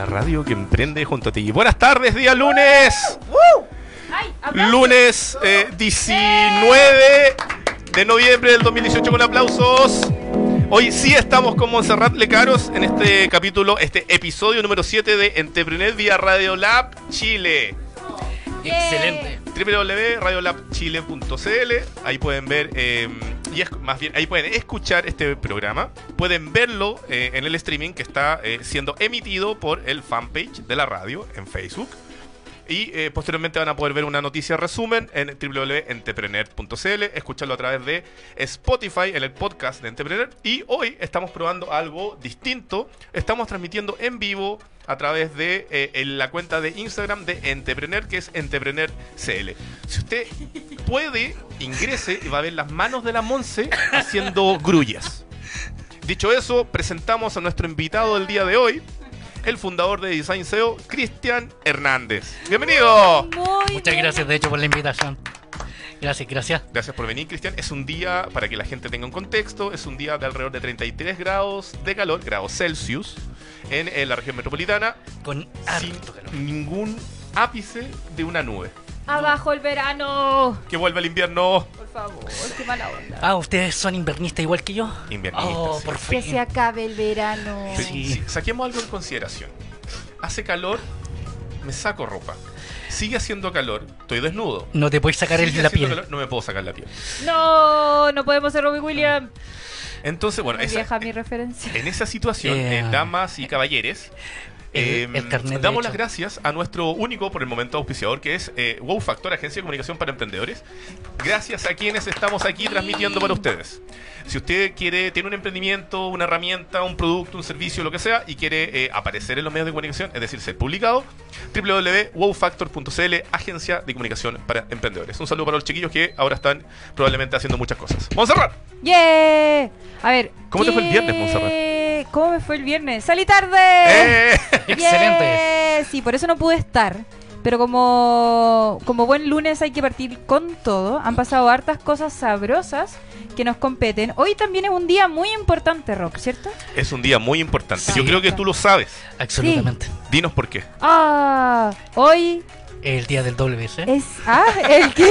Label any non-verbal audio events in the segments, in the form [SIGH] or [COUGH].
la radio que emprende junto a ti. Buenas tardes, día lunes. Lunes eh, 19 de noviembre del 2018 con aplausos. Hoy sí estamos con Montserrat Lecaros en este capítulo, este episodio número 7 de Entrepreneur vía Radio Lab Chile. Excelente. www.radiolabchile.cl Ahí pueden ver, eh, y es, más bien, ahí pueden escuchar este programa. Pueden verlo eh, en el streaming que está eh, siendo emitido por el fanpage de la radio en Facebook. Y eh, posteriormente van a poder ver una noticia resumen en www.entrepreneur.cl, escucharlo a través de Spotify en el podcast de Entrepreneur. Y hoy estamos probando algo distinto. Estamos transmitiendo en vivo a través de eh, la cuenta de Instagram de Entrepreneur, que es Entrepreneur CL. Si usted puede, ingrese y va a ver las manos de la Monse haciendo grullas. Dicho eso, presentamos a nuestro invitado del día de hoy, el fundador de Design SEO, Cristian Hernández. Bienvenido. Muy Muchas bien. gracias, de hecho, por la invitación. Gracias, gracias. Gracias por venir, Cristian. Es un día, para que la gente tenga un contexto, es un día de alrededor de 33 grados de calor, grados Celsius, en, la región metropolitana, Con sin harto calor. ningún ápice de una nube. Abajo el verano. Que vuelva el invierno. Por favor, qué mala onda. Ah, ¿ustedes son invernistas igual que yo? Invernista, Oh, sí. por Que se acabe el verano. Sí, Sí. sí. Saquemos algo en consideración. Hace calor, me saco ropa. Sigue haciendo calor, estoy desnudo. No te puedes sacar el, Sigue la piel. calor, no me puedo sacar la piel. No, no podemos ser Robbie Williams. Entonces, bueno, esa- vieja mi referencia. En esa situación, Eh, eh, damas y caballeres, eh, el carnet de damos las gracias a nuestro único, por el momento, auspiciador, que es eh, Wow Factor, Agencia de Comunicación para Emprendedores. Gracias a quienes estamos aquí transmitiendo para ustedes. Si usted quiere, tiene un emprendimiento, una herramienta, un producto, un servicio, lo que sea, y quiere eh, aparecer en los medios de comunicación, es decir, ser publicado, www.wowfactor.cl, Agencia de Comunicación para Emprendedores. Un saludo para los chiquillos que ahora están probablemente haciendo muchas cosas. ¡Monserrat! ¡Yeah! A ver. ¿Cómo te fue el ¿qué- viernes, Montserrat? ¿Cómo me fue el viernes? ¡Salí tarde! ¡Eh! Excelente. Sí, por eso no pude estar. Pero como, como buen lunes hay que partir con todo. Han pasado hartas cosas sabrosas que nos competen. Hoy también es un día muy importante, Rock, ¿cierto? Es un día muy importante. Sí. Yo creo que tú lo sabes. Absolutamente. Dinos por qué. Ah, hoy El día del WC. es... Ah, ¿el qué?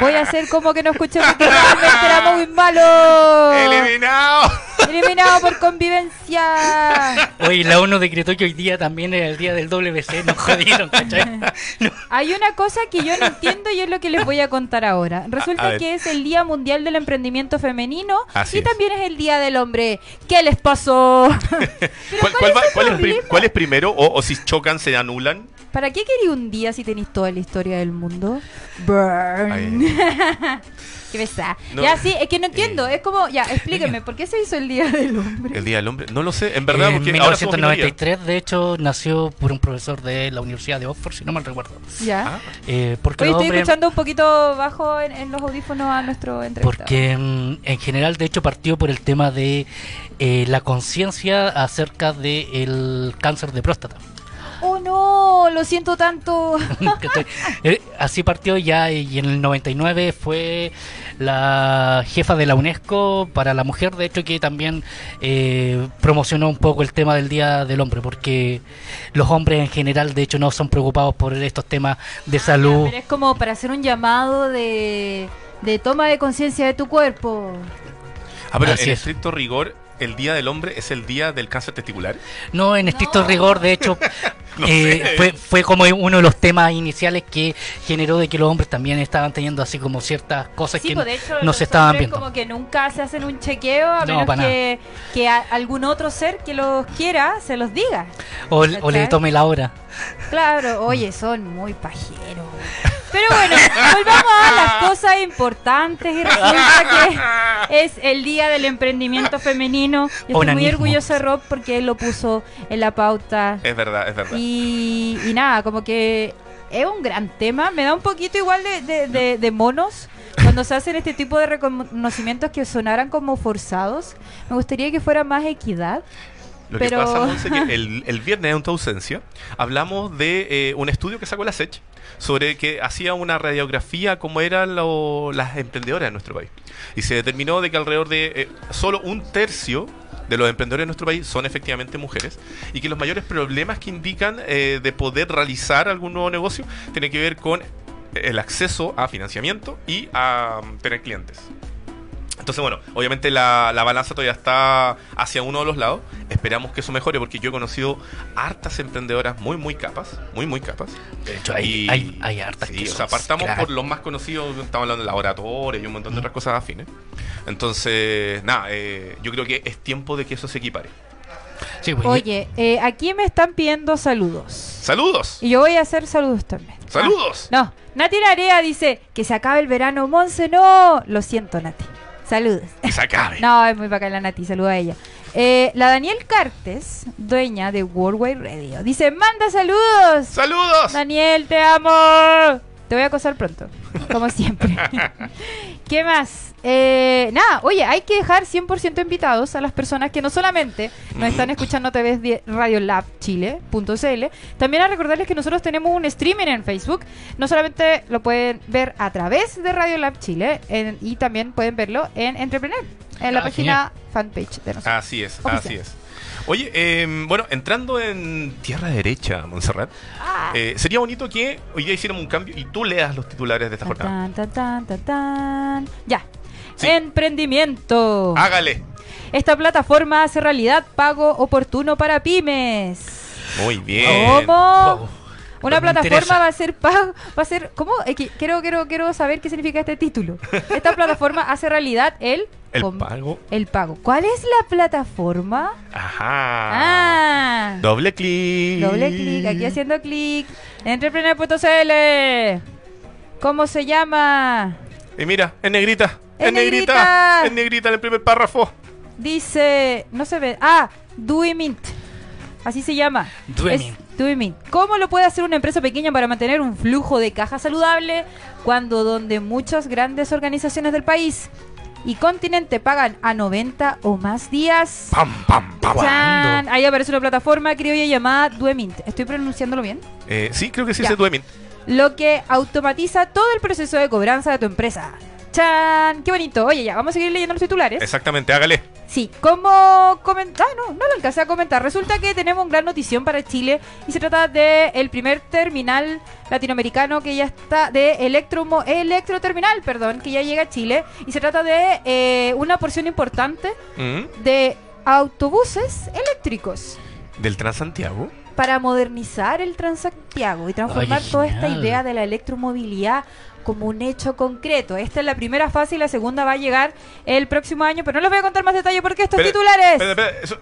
Voy a hacer como que no escuché porque realmente era muy malo. ¡Eliminado! Eliminado por convivencia. Hoy la ONU decretó que hoy día también era el día del WC. Nos jodieron, ¿cachai? No. [LAUGHS] Hay una cosa que yo no entiendo y es lo que les voy a contar ahora. A Resulta que es el Día Mundial del Emprendimiento Femenino Así y es. también es el Día del Hombre. ¿Qué les pasó? [LAUGHS] ¿Cuál, cuál va- es el cuál es, pri- problema? cuál es primero? O, o si chocan, se anulan. ¿Para qué quería un día si tenéis toda la historia del mundo? Burn. [LAUGHS] qué pesada. No. Ya sí, es que no entiendo. Eh. Es como, ya, explíqueme, ¿por qué se hizo el Día del Hombre? El Día del Hombre. No lo sé, en verdad, en minoría. 1993, de hecho, nació por un profesor de la Universidad de Oxford, si no mal recuerdo. Ya. Ah, Eh, porque Hoy los estoy hombres- escuchando un poquito bajo en, en los audífonos a nuestro entrevistado. Porque mm, en general, de hecho, partió por el tema de eh, la conciencia acerca del cáncer de próstata. Oh no, lo siento tanto. [LAUGHS] Eh, Así partió ya y en el 99 fue la jefa de la UNESCO para la mujer, de hecho, que también eh, promocionó un poco el tema del Día del Hombre, porque los hombres en general, de hecho, no son preocupados por estos temas de salud. Pero es como para hacer un llamado de, de toma de conciencia de tu cuerpo. Ah, pero Así en es. estricto rigor, el Día del Hombre es el Día del Cáncer Testicular. No, en estricto No. rigor, de hecho, [LAUGHS] No eh, fue, fue como uno de los temas iniciales que generó de que los hombres también estaban teniendo así como ciertas cosas Sí, que pues de hecho no los se estaban viendo. como que nunca se hacen un chequeo a No, menos que, que a- algún otro ser que los quiera se los diga. O, o le tome la hora. Claro, oye, son muy pajeros. [LAUGHS] Pero bueno, volvamos a las cosas importantes y resulta que es el Día del Emprendimiento Femenino. Yo estoy muy orgullosa de Rob porque él lo puso en la pauta. Es verdad, es verdad. Y, y nada, como que es un gran tema. Me da un poquito igual de, de- de- de monos cuando se hacen este tipo de reconocimientos que sonaran como forzados. Me gustaría que fuera más equidad. Lo pero- que pasa, Monse, que el, el viernes en tu ausencia hablamos de eh, un estudio que sacó la SECH sobre que hacía una radiografía como eran lo- las emprendedoras en nuestro país. Y se determinó de que alrededor de eh, solo un tercio de los emprendedores de nuestro país son efectivamente mujeres y que los mayores problemas que indican eh, de poder realizar algún nuevo negocio tienen que ver con el acceso a financiamiento y a mm, tener clientes. Entonces, bueno, obviamente la, la balanza todavía está hacia uno de los lados. Esperamos que eso mejore porque yo he conocido hartas emprendedoras muy, muy capas, muy, muy capas. De hecho, hay, Y- hay, hay hartas sí, que o sea, partamos crack. por los más conocidos, estamos hablando de laboratorios y un montón de otras cosas afines. Entonces, nada, eh, yo creo que es tiempo de que eso se equipare. Sí, pues, Oye, eh, aquí me están pidiendo saludos. ¡Saludos! Y yo voy a hacer saludos también. ¡Saludos! Ah, no, Nati Narea dice que se acabe el verano, Monse, no. Lo siento, Nati. Saludos. Que se acabe. No, es muy bacana la Nati, saluda a ella. Eh, la Daniel Cartes, dueña de Worldwide Radio, dice, manda saludos. ¡Saludos! Daniel, te amo. Te voy a acosar pronto, como siempre. [LAUGHS] ¿Qué más? Eh, nada, oye, hay que dejar 100% invitados a las personas que no solamente nos están escuchando a través de radiolabchile.cl, también a recordarles que nosotros tenemos un streaming en Facebook. No solamente lo pueden ver a través de Radiolab Chile, en- y también pueden verlo en Entrepreneur, en la Ah, página fanpage de nosotros. Así es, Oficial. así es. Oye, em, bueno, entrando en tierra derecha, Montserrat, Ah. eh, sería bonito que hoy día hiciéramos un cambio y tú leas los titulares de esta jornada. Tan, tan, tan, tan, tan. Ya. Sí. Emprendimiento. Hágale. Esta plataforma hace realidad pago oportuno para pymes. Muy bien. ¿Cómo? Wow. Una plataforma interesa. va a ser pago, va a ser ¿cómo? Quiero quiero quiero saber qué significa este título. Esta plataforma [LAUGHS] hace realidad el El pago. el pago. ¿Cuál es la plataforma? Ajá. Ah. Doble clic. Doble clic, aquí haciendo clic. Entrepreneur.cl. ¿Cómo se llama? Y mira, en negrita. En En negrita. negrita. En negrita en el primer párrafo. Dice, no se ve. Ah, Duimint. Así se llama. Duimint. Es. ¿Cómo lo puede hacer una empresa pequeña para mantener un flujo de caja saludable cuando donde muchas grandes organizaciones del país y continente pagan a 90 o más días? Pam, pam, pam. ¡Chan! Ahí aparece una plataforma criolla llamada Duemint. ¿Estoy pronunciándolo bien? Eh, sí, creo que sí se duerme. Lo que automatiza todo el proceso de cobranza de tu empresa. ¡Chan! ¡Qué bonito! Oye, ya, vamos a seguir leyendo los titulares. Exactamente, hágale. Sí, como comentar, no, no lo alcancé a comentar. Resulta que tenemos una gran notición para Chile y se trata de el primer terminal latinoamericano que ya está de electromo, electroterminal, perdón, que ya llega a Chile y se trata de eh, una porción importante Mm, de autobuses eléctricos Del Transantiago. para modernizar el Transantiago y transformar toda esta idea de la electromovilidad como un hecho concreto. Esta es la primera fase y la segunda va a llegar el próximo año, pero no les voy a contar más detalle porque estos Espera, titulares. eso-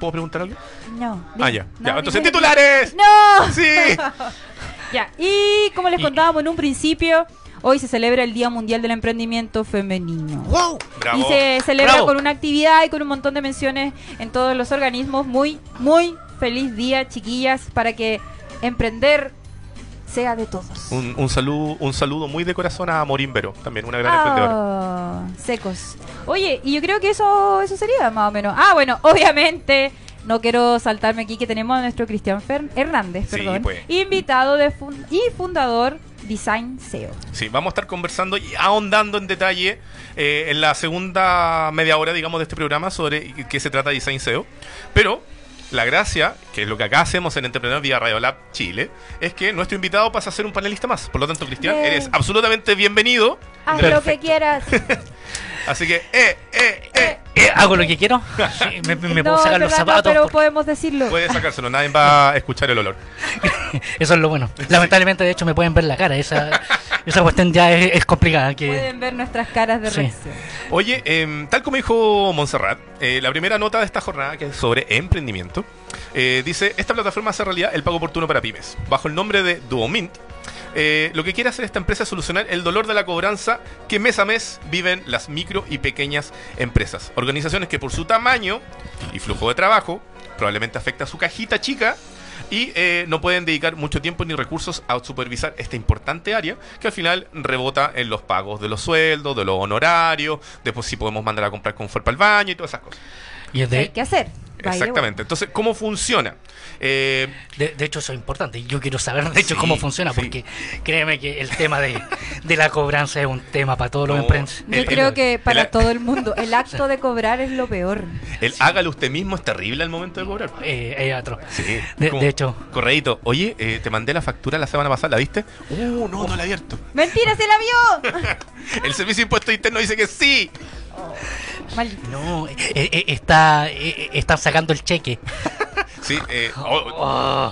¿Puedo preguntar algo? No. Ah, ya. No, ya, entonces, titulares. ¡No! [LAUGHS] Sí. [LAUGHS] Ya. Y como les contábamos en un principio, hoy se celebra el Día Mundial del Emprendimiento Femenino. ¡Wow! Bravo. Y se celebra Bravo. con una actividad y con un montón de menciones en todos los organismos. Muy, muy feliz día, chiquillas, para que emprender sea de todos. Un, un saludo, un saludo muy de corazón a Morín Vero, también una gran emprendedora. Ah, secos. Oye, y yo creo que eso, eso sería más o menos. Ah, bueno, [LAUGHS] obviamente. No quiero saltarme aquí que tenemos a nuestro Cristian Fer- Hernández, Sí, perdón, pues. invitado de fun- y fundador Design SEO. Sí, vamos a estar conversando y ahondando en detalle eh, en la segunda media hora, digamos, de este programa sobre qué se trata de Design SEO. Pero la gracia, que es lo que acá hacemos en Entrepreneur vía Radio Lab Chile, es que nuestro invitado pasa a ser un panelista más. Por lo tanto, Cristian, Bien. eres absolutamente bienvenido. Haz Perfecto. lo que quieras. [LAUGHS] Así que, eh, eh, eh. Eh, ¿Hago lo que quiero? [LAUGHS] Sí, me, me [LAUGHS] no, puedo sacar los zapatos. pero porque- podemos decirlo. Puedes sacárselo, nadie va a [LAUGHS] escuchar el olor. Eso es lo bueno. Lamentablemente, de hecho, me pueden ver la cara. Esa, esa cuestión ya es, es complicada. Que... Pueden ver nuestras caras de Sí. reacción. Oye, em, tal como dijo Montserrat, eh, la primera nota de esta jornada, que es sobre emprendimiento, eh, dice, esta plataforma hace realidad el pago oportuno para pymes. Bajo el nombre de Duomint, eh, lo que quiere hacer esta empresa es solucionar el dolor de la cobranza que mes a mes viven las micro y pequeñas empresas. Organizaciones que por su tamaño y flujo de trabajo probablemente afecta a su cajita chica y eh, no pueden dedicar mucho tiempo ni recursos a supervisar esta importante área que al final rebota en los pagos de los sueldos, de los honorarios, después si podemos mandar a comprar confort para el baño y todas esas cosas. Y es ¿Qué hay que hacer? Exactamente. Entonces, ¿cómo funciona? Eh, De, de hecho, eso es importante. Yo quiero saber, de hecho, Sí, cómo funciona, sí. porque créeme que el tema de, de la cobranza es un tema para todos los No, emprendedores. Yo creo que para el- todo el mundo, el acto de cobrar es lo peor. [LAUGHS] el hágalo usted mismo es terrible al momento de cobrar. Eh, es atroz. Sí. De- Como, de hecho. Correíto, oye, eh, te mandé la factura la semana pasada, ¿la viste? Uh, no, no la he abierto. ¡Mentira, se la vio! [LAUGHS] El servicio de impuesto interno dice que sí. Maldito. No, eh, eh, está, eh, están sacando el cheque. [LAUGHS] Sí, eh, o,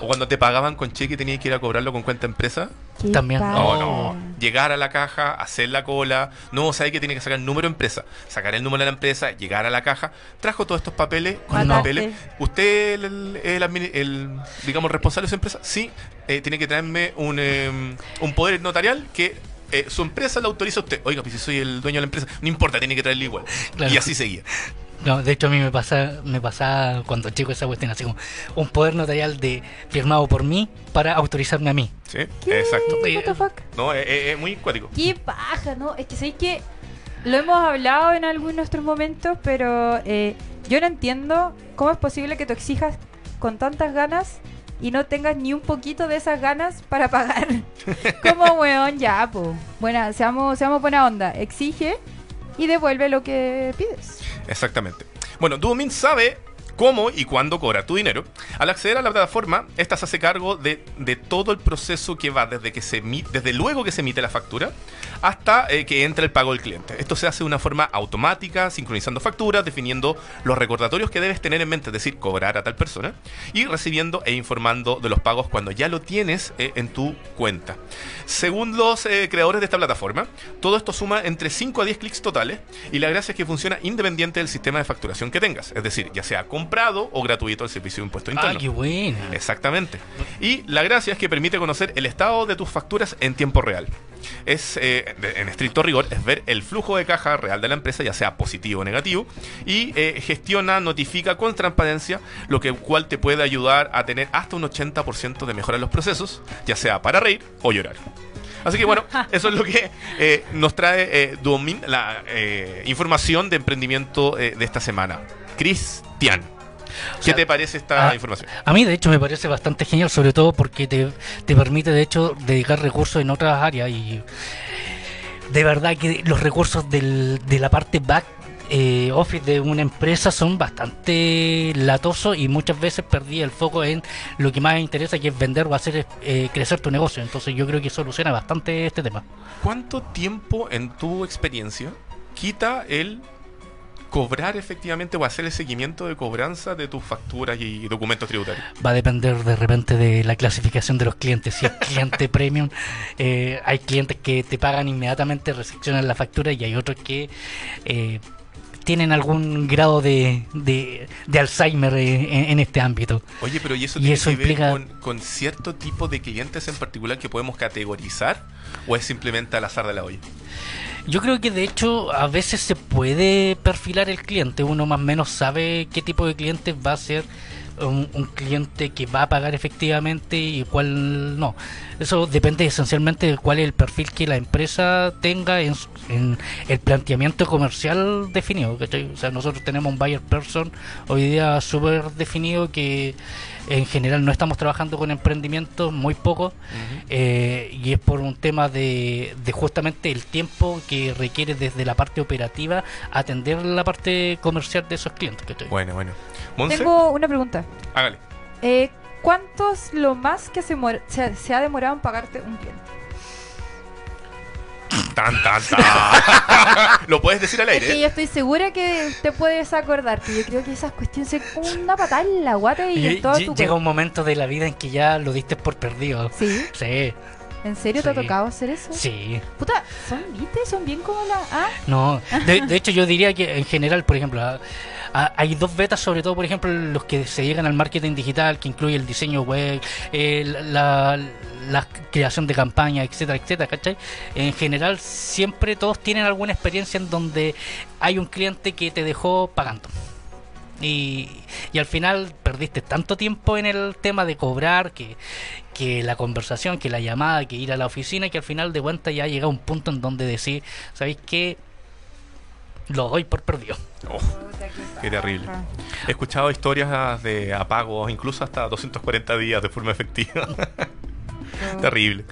o cuando te pagaban con cheque tenías que ir a cobrarlo con cuenta empresa. ¿Qué También. No, no. Llegar a la caja, hacer la cola. No, sabe que tiene que sacar el número de empresa. Sacar el número de la empresa, llegar a la caja. Trajo todos estos papeles. Con los Mataste. papeles. ¿Usted el, el, el admini- el, digamos, el responsable de su empresa? Sí. Eh, tiene que traerme un, eh, un poder notarial que eh, su empresa lo autoriza a usted. Oiga, pues si soy el dueño de la empresa, no importa, tiene que traerle igual. Claro. Y así seguía. No, de hecho a mí me pasa, me pasa cuando chico esa cuestión, así como un poder notarial de firmado por mí para autorizarme a mí. Sí, ¿Qué? exacto. What the fuck? No, es, es- es muy cuático. Qué paja, ¿no? Es que sé que lo hemos hablado en algunos de nuestros momentos, pero eh, yo no entiendo cómo es posible que tú exijas con tantas ganas y no tengas ni un poquito de esas ganas para pagar. [LAUGHS] como weón, ya, po. Buena, seamos, seamos buena onda. Exige y devuelve lo que pides. Exactamente. Bueno, Duomin sabe cómo y cuándo cobrar tu dinero. Al acceder a la plataforma, esta se hace cargo de, de todo el proceso que va desde que se desde luego que se emite la factura hasta eh, que entra el pago del cliente. Esto se hace de una forma automática, sincronizando facturas, definiendo los recordatorios que debes tener en mente, es decir, cobrar a tal persona, y recibiendo e informando de los pagos cuando ya lo tienes eh, en tu cuenta. Según los eh, creadores de esta plataforma, todo esto suma entre 5 a 10 clics totales y la gracia es que funciona independiente del sistema de facturación que tengas, es decir, ya sea comprado o gratuito el servicio de impuesto interno. Ah, qué buena. Exactamente. Y la gracia es que permite conocer el estado de tus facturas en tiempo real. Es, eh, en estricto rigor, es ver el flujo de caja real de la empresa, ya sea positivo o negativo, y eh, gestiona, notifica con transparencia, lo que cual te puede ayudar a tener hasta un 80% de mejora en los procesos, ya sea para reír o llorar. Así que bueno, [LAUGHS] eso es lo que eh, nos trae eh, Duomin, la eh, información de emprendimiento de esta semana. Cristian, ¿qué sea, te parece esta información? A mí, de hecho, me parece bastante genial, sobre todo porque te, te permite, de hecho, dedicar recursos en otras áreas y de verdad que los recursos del- de la parte back eh, office de una empresa son bastante latosos y muchas veces perdí el foco en lo que más me interesa, que es vender o hacer eh, crecer tu negocio. Entonces yo creo que soluciona bastante este tema. ¿Cuánto tiempo en tu experiencia quita el cobrar efectivamente o hacer el seguimiento de cobranza de tus facturas y documentos tributarios? Va a depender de repente de la clasificación de los clientes. Si es cliente [LAUGHS] premium, eh, hay clientes que te pagan inmediatamente, recepcionan la factura y hay otros que eh, tienen algún grado de, de, de Alzheimer eh, en, en este ámbito. Oye, pero ¿y eso Y tiene eso que ver implica- con, con cierto tipo de clientes en particular que podemos categorizar? ¿O es simplemente al azar de la olla? Yo creo que de hecho a veces se puede perfilar el cliente, uno más o menos sabe qué tipo de cliente va a ser un, un cliente que va a pagar efectivamente y cuál no. Eso depende esencialmente de cuál es el perfil que la empresa tenga en, en el planteamiento comercial definido. ¿cachai? O sea, nosotros tenemos un buyer person hoy día súper definido que en general no estamos trabajando con emprendimientos, muy poco, eh, y es por un tema de, de justamente el tiempo que requiere desde la parte operativa atender la parte comercial de esos clientes. ¿cachai? Bueno, bueno. Monse, Tengo una pregunta. hágale. Eh, ¿Cuánto es lo más que se, mor- se, se ha demorado en pagarte un cliente? Tan, tan, tan. [LAUGHS] Lo puedes decir al Es que aire. yo estoy segura que te puedes acordar, que yo creo que esas cuestiones son como una patada en la guata y Y- en todo tu llega un momento de la vida en que ya lo diste por perdido. ¿Sí? Sí, ¿En serio te ha tocado hacer eso? sí. Puta, son, ¿viste? Son bien como la... Ah, No, de, de [LAUGHS] hecho yo diría que en general, por ejemplo, a- a- hay dos betas, sobre todo, por ejemplo, los que se llegan al marketing digital, que incluye el diseño web, eh, la, la creación de campañas, etcétera, etcétera, ¿cachai? En general, siempre todos tienen alguna experiencia en donde hay un cliente que te dejó pagando. Y, y al final perdiste tanto tiempo en el tema de cobrar que, que la conversación, que la llamada, que ir a la oficina, que al final de cuentas ya llega un punto en donde decir, ¿sabéis qué? Lo doy por perdido. Oh, qué terrible. He escuchado historias de apagos, incluso hasta 240 días de forma efectiva. terrible.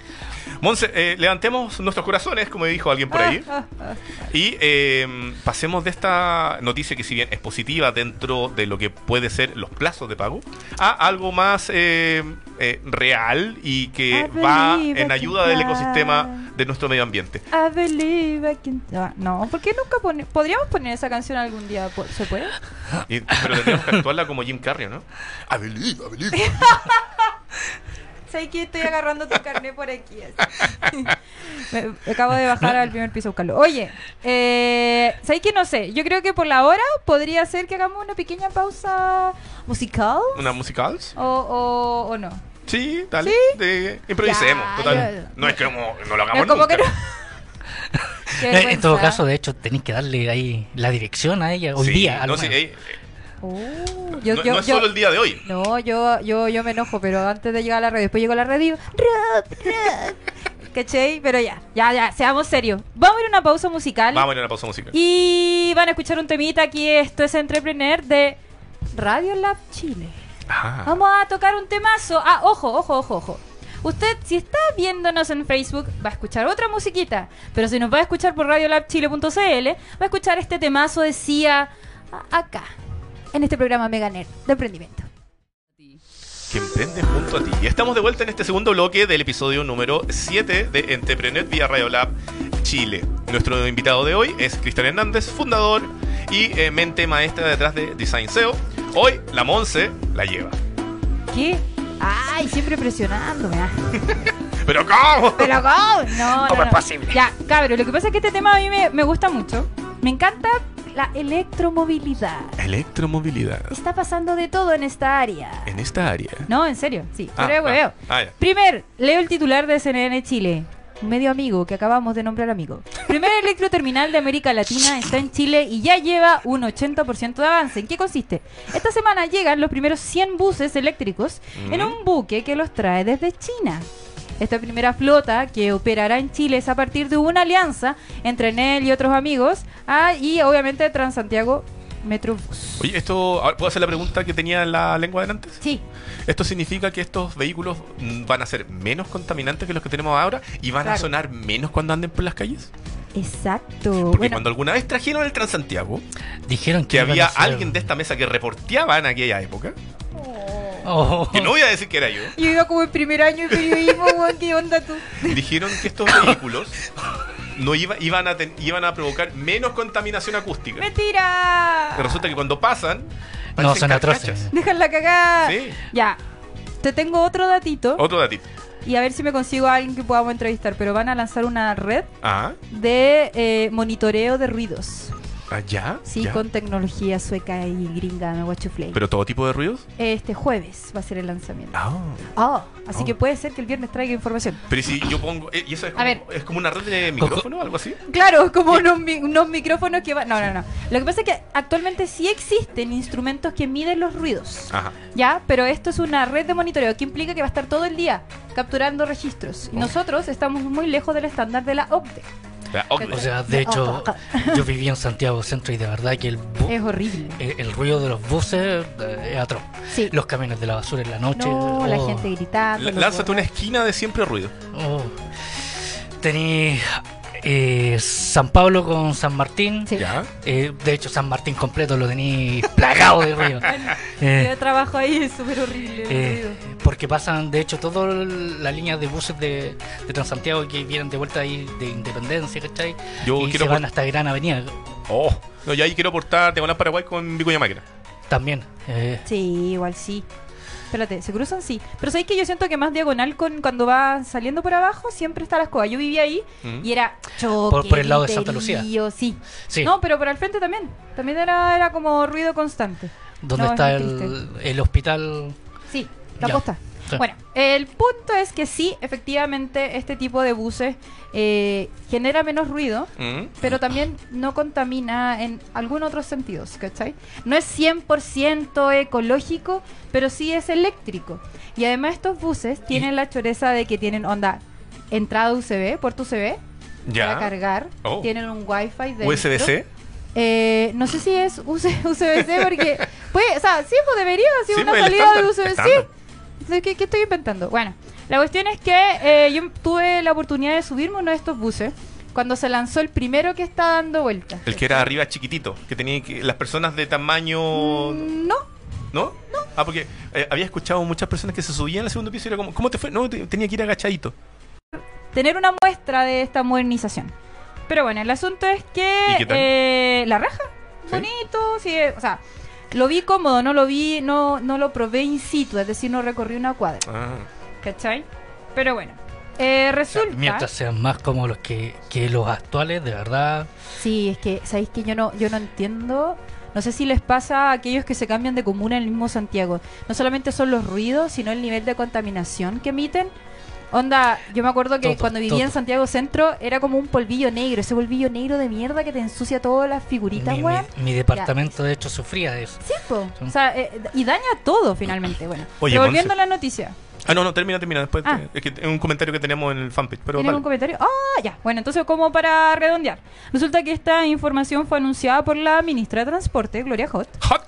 Monse, eh, levantemos nuestros corazones, como dijo alguien por ahí, [LAUGHS] y eh, pasemos de esta noticia que si bien es positiva dentro de lo que puede ser los plazos de pago, a algo más eh, eh, real y que I va en I ayuda del ecosistema de nuestro medio ambiente. I believe I can- No, ¿por qué nunca pone... podríamos poner esa canción algún día? ¿Po- ¿Se puede? Y- pero tendríamos que actuarla como Jim Carrey, ¿no? I believe, I believe. [LAUGHS] Sé que estoy agarrando tu carnet por aquí. [LAUGHS] me, acabo de bajar al primer piso a buscarlo. Oye, eh, ¿sabes que no sé? Yo creo que por la hora podría ser que hagamos una pequeña pausa musical. ¿Una musicals? O, o, o no. Sí, dale. ¿Sí? De, improvisemos, Ya, total. yo- no es que como, no lo No, hagamos como nunca. que no. [LAUGHS] Eh, en todo caso, de hecho, tenéis que darle ahí la dirección a ella hoy Sí, día. no, sí, menos. Oh, no, yo, no es yo- solo el día de hoy. No, yo, yo, yo me enojo, pero antes de llegar a la radio, después llego a la radio rap, rap. ¿Cachai? Pero ya, ya, ya, seamos serios. Vamos a ir a una pausa musical. Vamos a ir a una pausa musical. Y van a escuchar un temita aquí, esto es Entrepreneur de Radio Lab Chile. Ah, Vamos a tocar un temazo. Ah, ojo, ojo, ojo, ojo. Usted, si está viéndonos en Facebook, va a escuchar otra musiquita. Pero si nos va a escuchar por radiolabchile.cl, va a escuchar este temazo de CIA acá, en este programa Meganer de emprendimiento. que emprende junto a ti. Y estamos de vuelta en este segundo bloque del episodio número 7 de Entrepreneur vía Radio Lab Chile. Nuestro invitado de hoy es Cristian Hernández, fundador y eh, mente maestra detrás de Design SEO. Hoy la Monse la lleva. ¿Qué? Ay, siempre presionándome. ah. [LAUGHS] ¿Pero cómo? Pero ¿cómo? No, no, ¿Cómo es posible? Ya, cabrón, lo que pasa es que este tema a mí me, me gusta mucho. Me encanta la electromovilidad. Electromovilidad. Está pasando de todo en esta área. En esta área. No, en serio, sí. Ah, Pero ah, ah. Primer, leo el titular de CNN Chile. Un medio amigo que acabamos de nombrar amigo. Primer [LAUGHS] electroterminal de América Latina está en Chile y ya lleva un 80% de avance. ¿En qué consiste? Esta semana llegan los primeros 100 buses eléctricos en Mm. un buque que los trae desde China. Esta primera flota que operará en Chile es a partir de una alianza entre Enel y otros amigos ah, y obviamente Transantiago Metrobús. Oye, esto, ahora, ¿puedo hacer la pregunta que tenía en la lengua de antes? Sí, ¿Esto significa que estos vehículos mm, van a ser menos contaminantes que los que tenemos ahora y van a sonar menos cuando anden por las calles? exacto. Porque Bueno, cuando alguna vez trajeron el Transantiago, Dijeron que, que había alguien de esta mesa que reporteaba en aquella época, Oh. Que no voy a decir que era yo, Yo iba como en primer año de periodismo, weón, ¿qué onda tú? dijeron que estos vehículos no iba- iban, a ten- iban a provocar menos contaminación acústica. ¡Mentira! Resulta que cuando pasan, No, son atroces. Déjala cagar. Sí. Ya. Te tengo otro datito Otro datito. y a ver si me consigo a alguien que podamos entrevistar, pero van a lanzar una red Ah, de eh, monitoreo de ruidos. Ah, ya. Sí, ya. con tecnología sueca y gringa, me guachuflay. Pero todo tipo de ruidos. Este jueves va a ser el lanzamiento. Ah. Oh, así Oh. que puede ser que el viernes traiga información. Pero ¿y si yo pongo. eh, ¿Y eso es A como, ver. es como una red de micrófono o algo así? Claro, como unos, mi- unos micrófonos que van... No, no, no. Lo que pasa es que actualmente sí existen instrumentos que miden los ruidos. Ajá. Ya, pero esto es una red de monitoreo que implica que va a estar todo el día capturando registros. Y Oh. nosotros estamos muy lejos del estándar de la OCDE. O sea, de hecho, yo viví en Santiago Centro y de verdad que el, Es horrible. el, el ruido de los buses eh, es atroz. Sí. Los camiones de la basura en la noche. No, la oh, gente gritando. L- Lánzate una esquina de siempre ruido. oh. Tení eh, San Pablo con San Martín. Sí. ¿Ya? Eh, de hecho, San Martín completo lo tení plagado de ruido. [LAUGHS] Eh, Yo trabajo ahí, es súper horrible. Porque pasan, de hecho, todas las líneas de buses de, de Transantiago que vienen de vuelta ahí de Independencia, ¿cachai? Yo y quiero. se van hasta Gran Avenida Oh, no, yo ahí quiero aportar Diagonal Paraguay con Vicuña Máquina. también. eh, Sí, igual sí. Espérate, se cruzan sí. Pero sabéis que yo siento que más diagonal con cuando va saliendo por abajo siempre está la escoba. Yo vivía ahí Mm. y era choque. Por- por el lado de Santa griterío, Sí. sí, No, pero por al frente también. También era, era como ruido constante. no, es está el hospital. Sí, la posta. Sí. Bueno, el punto es que sí, efectivamente, este tipo de buses eh, genera menos ruido, Mm. pero también no contamina en algún otros sentidos, ¿cachai? No es 100% ecológico, pero sí es eléctrico. Y además estos buses tienen la choreza de que tienen onda entrada USB, puerto USB, Ya. para cargar, Oh. tienen un wifi de USB-C. Eh, no sé si es USB-C porque... [LAUGHS] Pues, o sea, sí, pues debería ser Sí, una pues, salida de. ¿De ¿Qué, qué estoy inventando? Bueno, la cuestión es que eh, yo tuve la oportunidad de subirme uno de estos buses cuando se lanzó el primero que está dando vueltas. El que era arriba chiquitito, que tenía que, las personas de tamaño... Mm, No, ¿No? No. Ah, porque eh, había escuchado muchas personas que se subían al segundo piso y era como, ¿cómo te fue? No, te- tenía que ir agachadito. tener una muestra de esta modernización. Pero bueno, el asunto es que ¿Y qué tal? eh, la raja, ¿Sí? bonito, sí, o sea, lo vi cómodo, no lo vi, no, no lo probé in situ, es decir, no recorrí una cuadra, Ah. ¿cachai? Pero bueno, eh, O sea, resulta, mientras sean más como los que, que los actuales, de verdad. sí, es que sabéis que yo no, yo no entiendo. No sé si les pasa a aquellos que se cambian de comuna en el mismo Santiago. No solamente son los ruidos, sino el nivel de contaminación que emiten. Onda, yo me acuerdo que Todo, cuando vivía en. Santiago Centro era como un polvillo negro, ese polvillo negro de mierda que te ensucia todas las figuritas, Mi, weón. mi- mi departamento, de hecho, sufría de eso. Sí, po. Sí. O sea, eh, y daña todo finalmente. Bueno, [CLEARS THROAT] Oye, pero volviendo Monse. a la noticia. Ah, no, no, termina, termina. Después Ah. te- es que es un comentario que tenemos en el fanpage. Pero ¿Tienen dale. un comentario? Ah, ya. Bueno, entonces, como para redondear. Resulta que esta información fue anunciada por la ministra de Transporte, Gloria Hot. Hot.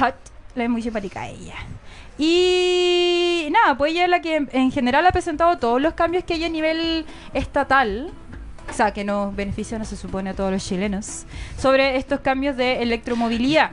Hot, la es muy simpática ella. Y nada, pues ella es la que en- en general ha presentado todos los cambios que hay a nivel estatal, o sea, que nos benefician, se supone, a todos los chilenos, sobre estos cambios de electromovilidad.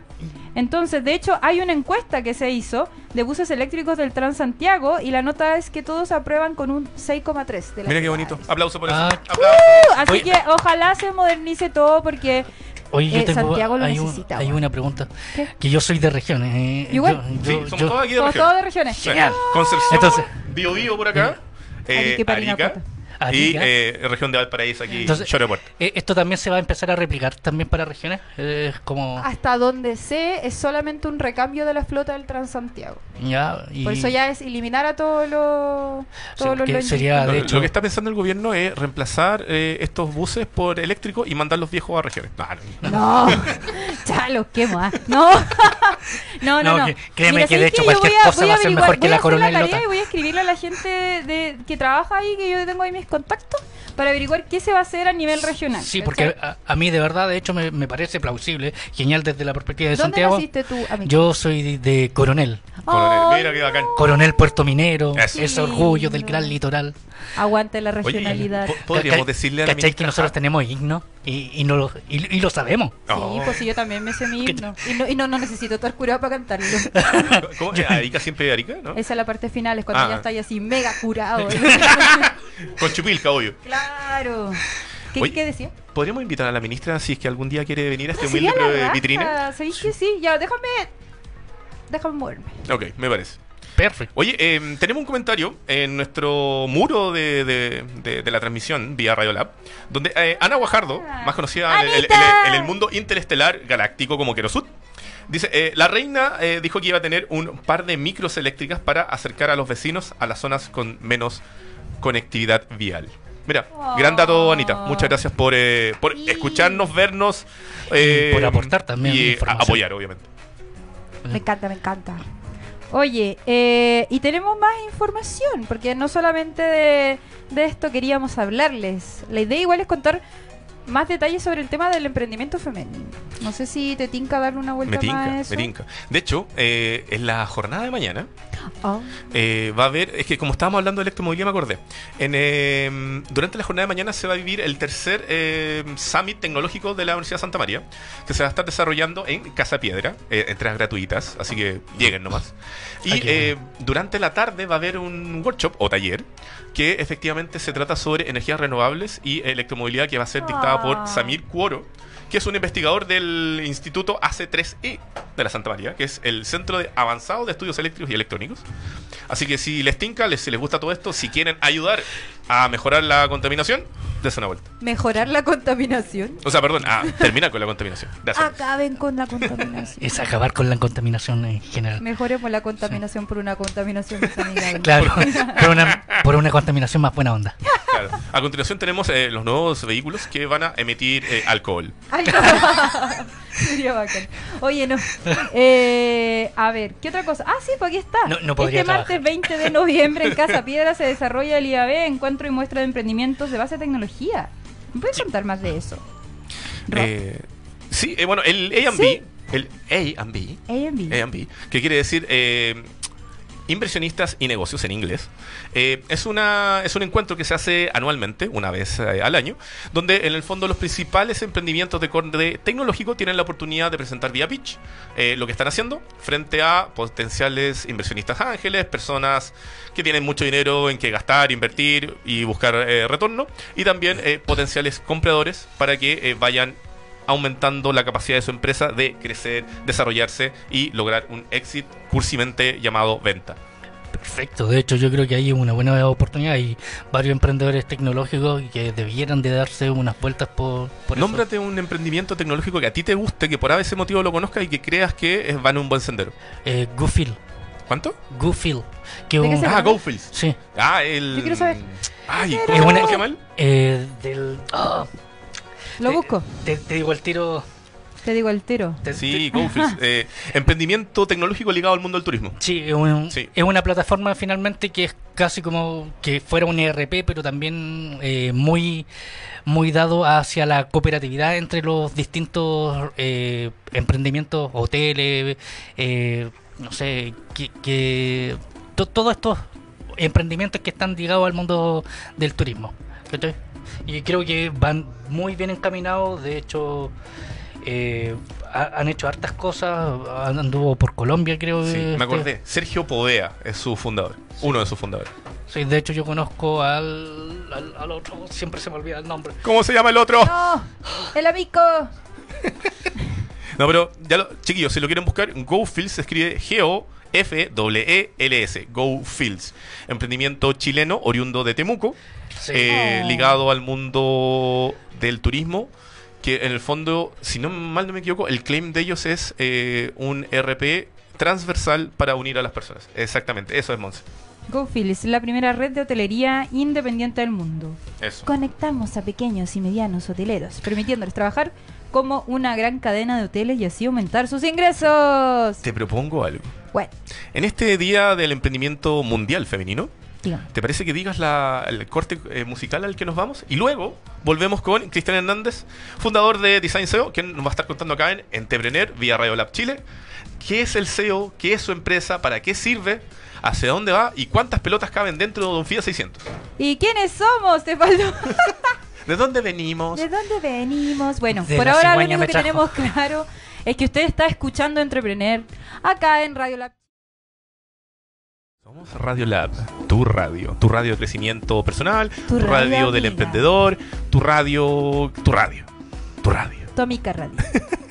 Entonces, de hecho, hay una encuesta que se hizo de buses eléctricos del Transantiago y la nota es que todos aprueban con un 6,3 de las Mira qué bonito. Aplauso por eso. Ah. Aplauso. Así Oye. que ojalá se modernice todo porque Oye, yo Eh, tengo. Santiago lo hay, un- necesita, hay una pregunta. ¿Qué? Que yo soy de regiones. eh, Igual. yo- Sí, yo- somos yo- todos aquí de todos regiones. Genial. Concepción, Entonces- Bio Bio por acá, eh, Arica Arica. Y Arica. eh, región de Valparaíso aquí, Entonces- eh, ¿Esto también se va a empezar a replicar también para regiones? Eh, como. Hasta donde sé, es solamente un recambio de la flota del Transantiago. Ya, y- Por eso ya es eliminar a todos los. Todos los porque longes. sería- Ah, Lo, de lo hecho- que está pensando el gobierno es reemplazar eh, estos buses por eléctricos y mandar los viejos a regiones. No, no. No, [LAUGHS] ya los quemo. ah. No, [LAUGHS] no, no. No, no. que- créeme que ¿sabes de hecho? Yo cualquier voy a- cosa voy va a ser mejor que voy a la tarea Lota. y voy a escribirle a la gente de, que trabaja ahí, que yo tengo ahí mis contactos, para averiguar qué se va a hacer a nivel regional. Sí, porque a, a mí de verdad, de hecho, me, me parece plausible, genial desde la perspectiva de ¿Dónde Santiago. naciste tú, amigo? Yo soy de, de Coronel. Coronel, Ay, mira qué bacán. Coronel Puerto Minero, Eso. ese orgullo del gran litoral. Aguante la Oye, regionalidad. po- podríamos decirle a la ¿Cachai que nosotros tenemos himno? Y, y, no lo, y, y lo sabemos. Sí, Oh. pues sí, yo también me sé mi himno. Y no, y no, no necesito estar curado para cantarlo. [LAUGHS] ¿Cómo? Arica siempre de Arica, ¿no? Esa es la parte final, es cuando Ah. ya estáis así mega curado. [LAUGHS] Con Chupilca, obvio. claro. ¿Qué, Oye, qué decía? ¿Podríamos invitar a la ministra si es que algún día quiere venir a este humilde vitrina? ¿Sabéis que sí? Ya, déjame. Déjame moverme. Ok, me parece. Perfecto. Oye, eh, tenemos un comentario en nuestro muro de, de- de- de la transmisión vía Radiolab, donde eh, Ana Guajardo, más conocida en el, mundo interestelar galáctico como Querosud, dice, eh, la reina eh, dijo que iba a tener un par de micros eléctricas para acercar a los vecinos a las zonas con menos conectividad vial. Mira, gran dato, Anita. Muchas gracias por, eh, por Sí. escucharnos, vernos. eh, por aportar también Y apoyar, obviamente. Me encanta, me encanta. Oye, eh, y tenemos más información, porque no solamente de, de esto queríamos hablarles. La idea igual es contar más detalles sobre el tema del emprendimiento femenino. No sé si te tinca darle una vuelta Me más a tinca, eso. me tinca. De hecho, eh, en la jornada de mañana Oh. eh, va a haber, es que como estábamos hablando de electromovilidad me acordé, en, eh, durante la jornada de mañana se va a vivir el tercer eh, Summit Tecnológico de la Universidad de Santa María, que se va a estar desarrollando en Casa Piedra, eh, entradas gratuitas, así que lleguen nomás. Y Ah, eh, durante la tarde va a haber un workshop o taller que efectivamente se trata sobre energías renovables y electromovilidad que va a ser dictada Ah. por Samir Cuoro, que es un investigador del Instituto AC3E de la Santa María, que es el Centro de Avanzado de Estudios Eléctricos y Electrónicos. Así que si les tinca, les, si les gusta todo esto, si quieren ayudar a mejorar la contaminación, dense una vuelta. Mejorar la contaminación. O sea, perdón, a terminar con la contaminación. Acaben con la contaminación. Es acabar con la contaminación en general. Mejoremos la contaminación por una contaminación más amigable. [LAUGHS] Claro, por una, por una contaminación más buena onda. Claro. A continuación tenemos eh, los nuevos vehículos que van a emitir eh, alcohol. Ay, no. [LAUGHS] Sería bacán. Oye, no. [LAUGHS] Eh, a ver, ¿qué otra cosa? Ah, sí, pues aquí está. No- no podría este martes trabajar. 20 de noviembre en Casa [LAUGHS] Piedra se desarrolla el IAB, Encuentro y Muestra de Emprendimientos de Base de Tecnología. ¿Me puedes contar más de eso? Eh, Sí, eh, bueno, el A&B, Sí. el A&B, A&B. A&B, que quiere decir eh, inversionistas y negocios en inglés, eh, es, una, es un encuentro que se hace anualmente, una vez eh, al año, donde en el fondo los principales emprendimientos de corte tecnológico tienen la oportunidad de presentar vía pitch eh, lo que están haciendo frente a potenciales inversionistas ángeles, personas que tienen mucho dinero en que gastar, invertir y buscar retorno, y también potenciales compradores para que vayan aumentando la capacidad de su empresa de crecer, desarrollarse y lograr un éxito cursimente llamado venta. Perfecto, de hecho yo creo que hay una buena oportunidad y varios emprendedores tecnológicos que debieran de darse unas vueltas por, por eso. Nómbrate un emprendimiento tecnológico que a ti te guste, que por ese motivo lo conozcas y que creas que va en un buen sendero. Eh, Goofil, ¿Cuánto? Goofil, que ¿De qué un- Ah? GoFills. sí, Ah, el... Yo quiero saber. Ay, Es ¿cómo una- se llama él? eh, del... ah, Lo te- busco. Te, te digo el tiro... Te digo el tiro. te- Sí, te- GoFills. [LAUGHS] eh, emprendimiento tecnológico ligado al mundo del turismo. Sí, es, un- Sí. es una plataforma finalmente que es casi como que fuera un ERP, pero también eh, muy muy dado hacia la cooperatividad entre los distintos eh, emprendimientos, hoteles, eh, no sé, que, que to- todos estos emprendimientos que están ligados al mundo del turismo. ¿cachai? Y creo que van muy bien encaminados, de hecho... eh, ha- han hecho hartas cosas, anduvo por Colombia creo Sí, que me este- acordé. Sergio Povea es su fundador. Uno de sus fundadores. Sí, de hecho yo conozco al, al, al otro, siempre se me olvida el nombre. ¿Cómo se llama el otro? ¡No! ¡El amigo! [LAUGHS] No, pero ya lo, chiquillos, si lo quieren buscar, GoFields se escribe G-O-F-E-E-L-S. GoFields. Emprendimiento chileno oriundo de Temuco, Sí. eh, Oh. ligado al mundo del turismo. Que en el fondo, si no mal no me equivoco, el claim de ellos es eh, un RP transversal para unir a las personas. Exactamente, eso es Monse. GoFil es la primera red de hotelería independiente del mundo. Eso. Conectamos a pequeños y medianos hoteleros, permitiéndoles trabajar como una gran cadena de hoteles y así aumentar sus ingresos. Te propongo algo. Bueno, En este día del emprendimiento mundial femenino, dígame. ¿Te parece que digas la- el corte eh, musical al que nos vamos? Y luego volvemos con Cristian Hernández, fundador de Design SEO, quien nos va a estar contando acá en Entrepreneur vía Radio Lab Chile. ¿Qué es el SEO? ¿Qué es su empresa? ¿Para qué sirve? ¿Hacia dónde va? ¿Y cuántas pelotas caben dentro de un FIA 600? ¿Y quiénes somos? Te faltó. ¿De dónde venimos? ¿De dónde venimos? Bueno, De por ahora lo único que trajo. tenemos claro es que usted está escuchando Entrepreneur acá en Radio Lab. Somos Radio Lab, tu radio, tu radio de crecimiento personal, tu, Tu radio, radio del amiga. emprendedor, tu radio, tu radio, tu radio. Tómica Radio.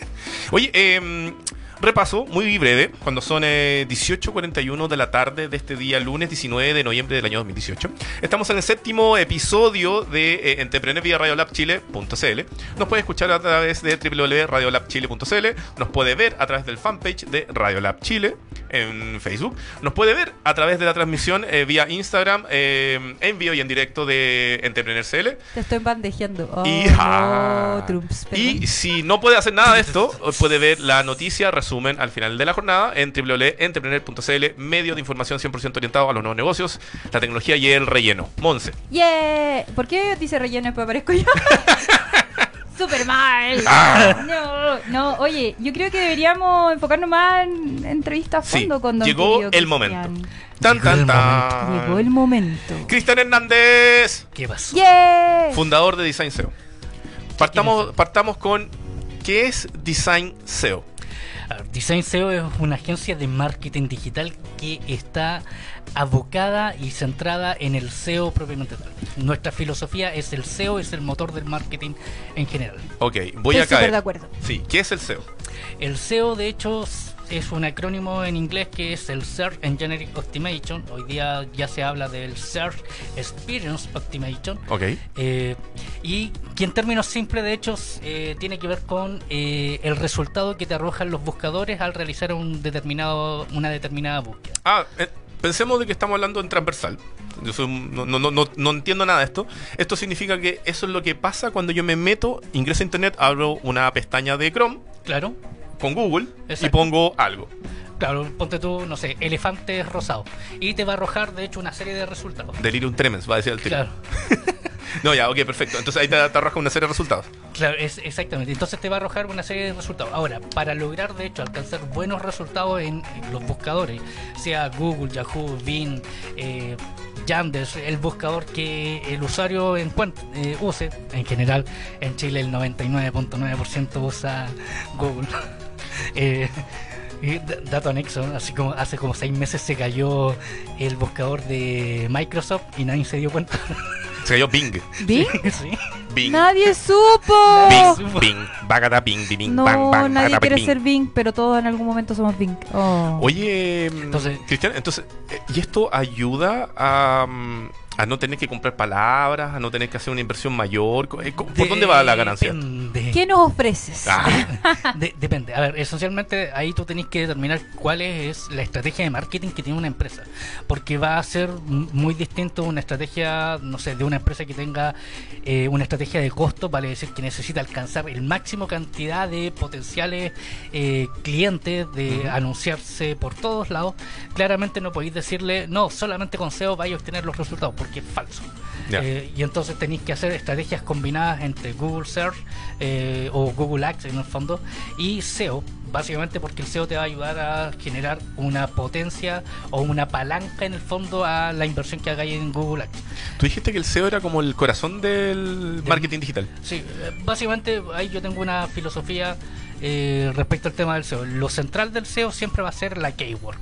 [LAUGHS] Oye, eh, repaso muy breve, cuando son eh, 18.41 de la tarde de este día, lunes 19 de noviembre del año 2018. Estamos en el séptimo episodio de eh, Entrepreneur vía radiolabchile.cl. Nos puede escuchar a través de www.radiolabchile.cl. Nos puede ver a través del fanpage de Radiolab Chile en Facebook. Nos puede ver a través de la transmisión eh, vía Instagram eh, en vivo y en directo de Entrepreneur CL. Te estoy bandejeando. Oh, Y, no, Trumps, y si no puede hacer nada de esto, puede ver la noticia, resumen al final de la jornada en www.entrepreneur.cl, medio de información 100% orientado a los nuevos negocios, la tecnología y el relleno. Monse. Yeah. ¿Por qué dice relleno y después aparezco yo? [LAUGHS] Super mal. Ah. No, no, oye, yo creo que deberíamos enfocarnos más en entrevistas a Sí, fondo con don llegó querido el Cristian. momento. Tan, Llegó tan, el tan. Llegó el momento. Cristian Hernández, ¿Qué pasó? Yeah. fundador de Design SEO. Partamos, partamos con ¿qué es Design SEO? Design SEO es una agencia de marketing digital que está abocada y centrada en el SEO propiamente tal. Nuestra filosofía es el SEO, es el motor del marketing en general. Ok, voy Estoy a súper caer. de acuerdo. Sí, ¿qué es el SEO? El SEO, de hecho, es un acrónimo en inglés que es el Search Engine Optimization. Hoy día ya se habla del Search Experience Optimization. Ok. Eh, y que en términos simples, de hecho, eh, tiene que ver con eh, el resultado que te arrojan los buscadores al realizar un determinado, una determinada búsqueda. Ah, eh, pensemos de que estamos hablando en transversal. Yo soy no, no, no, no entiendo nada de esto. Esto significa que eso es lo que pasa cuando yo me meto, ingreso a internet, abro una pestaña de Chrome Claro, con Google y pongo algo. claro, ponte tú, no sé, elefantes rosados. Y te va a arrojar, de hecho, una serie de resultados. Delirium tremens, va a decir el tiro. Claro. [LAUGHS] No, ya, ok, perfecto. Entonces ahí te, te arroja una serie de resultados. Claro, es, exactamente. Entonces te va a arrojar una serie de resultados. Ahora, para lograr, de hecho, alcanzar buenos resultados en, en los buscadores, sea Google, Yahoo, Bing, eh, Yandex, el buscador que el usuario encuent- eh, use, en general, en Chile el 99.9% usa Google. [LAUGHS] [LAUGHS] Eh, y dato anexo, así como hace como seis meses se cayó el buscador de Microsoft y nadie se dio cuenta. [LAUGHS] Se cayó Bing. ¿Bing? [LAUGHS] Sí. Bing. ¡Nadie supo! Bing. Bing. Bagada Bing. Bing. No, bang, bang, nadie bagada, quiere bing. ser Bing, pero todos en algún momento somos Bing. Oh. Oye, Entonces- Cristian, entonces, eh, ¿y esto ayuda a, mm, a no tener que comprar palabras, a no tener que hacer una inversión mayor? Eh, ¿Por dónde va la ganancia? Depende. ¿Qué nos ofreces? Ah, [LAUGHS] De- depende. A ver, esencialmente ahí tú tenés que determinar cuál es la estrategia de marketing que tiene una empresa. Porque va a ser muy distinto una estrategia, no sé, de una empresa que tenga eh, una estrategia de costo, vale decir que necesita alcanzar el máximo cantidad de potenciales eh, clientes, de anunciarse por todos lados. Claramente no podéis decirle, no, solamente con SEO vais a obtener los resultados, porque es falso. Eh, y entonces tenéis que hacer estrategias combinadas entre Google Search eh, o Google Ads en el fondo y SEO, básicamente porque el SEO te va a ayudar a generar una potencia o una palanca en el fondo a la inversión que hagáis en Google Ads. Tú dijiste que el SEO era como el corazón del marketing digital. Sí, eh, básicamente ahí yo tengo una filosofía eh, respecto al tema del SEO. Lo central del SEO siempre va a ser la keyword.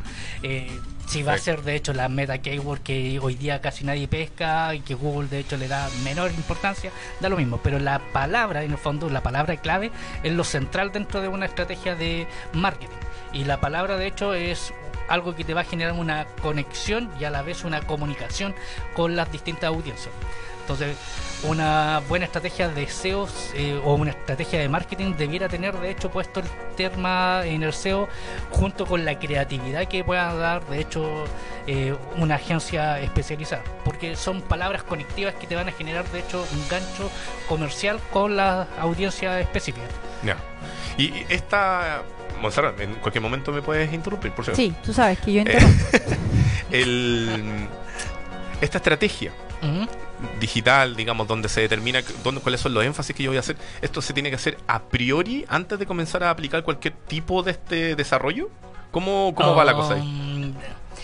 Si va a ser de hecho la meta keyword que hoy día casi nadie pesca y que Google de hecho le da menor importancia, da lo mismo. Pero la palabra, en el fondo, la palabra clave es lo central dentro de una estrategia de marketing. Y la palabra de hecho es algo que te va a generar una conexión y a la vez una comunicación con las distintas audiencias. Entonces, una buena estrategia de SEO eh, o una estrategia de marketing debiera tener, de hecho, puesto el tema en el SEO junto con la creatividad que pueda dar, de hecho, eh, una agencia especializada. Porque son palabras conectivas que te van a generar, de hecho, un gancho comercial con la audiencia específica. Ya. Y y esta. Monserrat, en cualquier momento me puedes interrumpir, por cierto. Sí, tú sabes que yo Eh, interrumpo. [LAUGHS] el, esta estrategia Ujú. Digital, digamos, donde se determina dónde, cuáles son los énfasis que yo voy a hacer, ¿esto se tiene que hacer a priori antes de comenzar a aplicar cualquier tipo de este desarrollo? ¿Cómo, cómo va la cosa ahí? Um,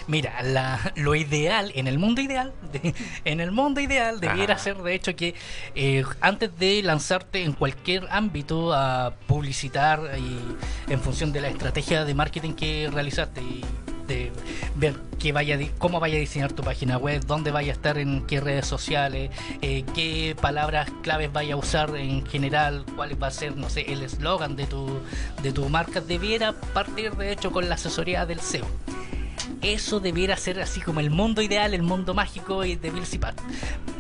Mira, la- lo ideal, en el mundo ideal, de- [LAUGHS] en el mundo ideal debiera Ajá. ser de hecho que eh, antes de lanzarte en cualquier ámbito a publicitar y en función de la estrategia de marketing que realizaste y de ver qué vaya, cómo vaya a diseñar tu página web, dónde vaya a estar en qué redes sociales, eh, qué palabras claves vaya a usar en general, cuál va a ser, no sé, el eslogan de tu, de tu marca, debiera partir de hecho con la asesoría del SEO eso debiera ser así como el mundo ideal, el mundo mágico y de Bill.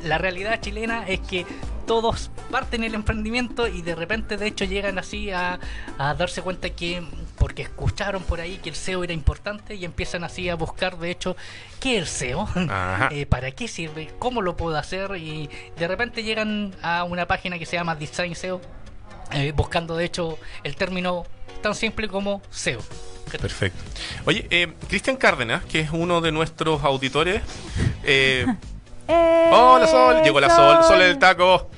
La realidad chilena es que todos parten el emprendimiento y de repente de hecho llegan así a, a darse cuenta que porque escucharon por ahí que el SEO era importante y empiezan así a buscar de hecho qué es el SEO. [LAUGHS] Eh, para qué sirve, cómo lo puedo hacer y de repente llegan a una página que se llama Design SEO eh, buscando de hecho el término tan simple como SEO. Perfecto. Oye, eh, Cristian Cárdenas, que es uno de nuestros auditores. eh, [LAUGHS] Eh, Hola Sol, llegó la Sol, Sol del taco.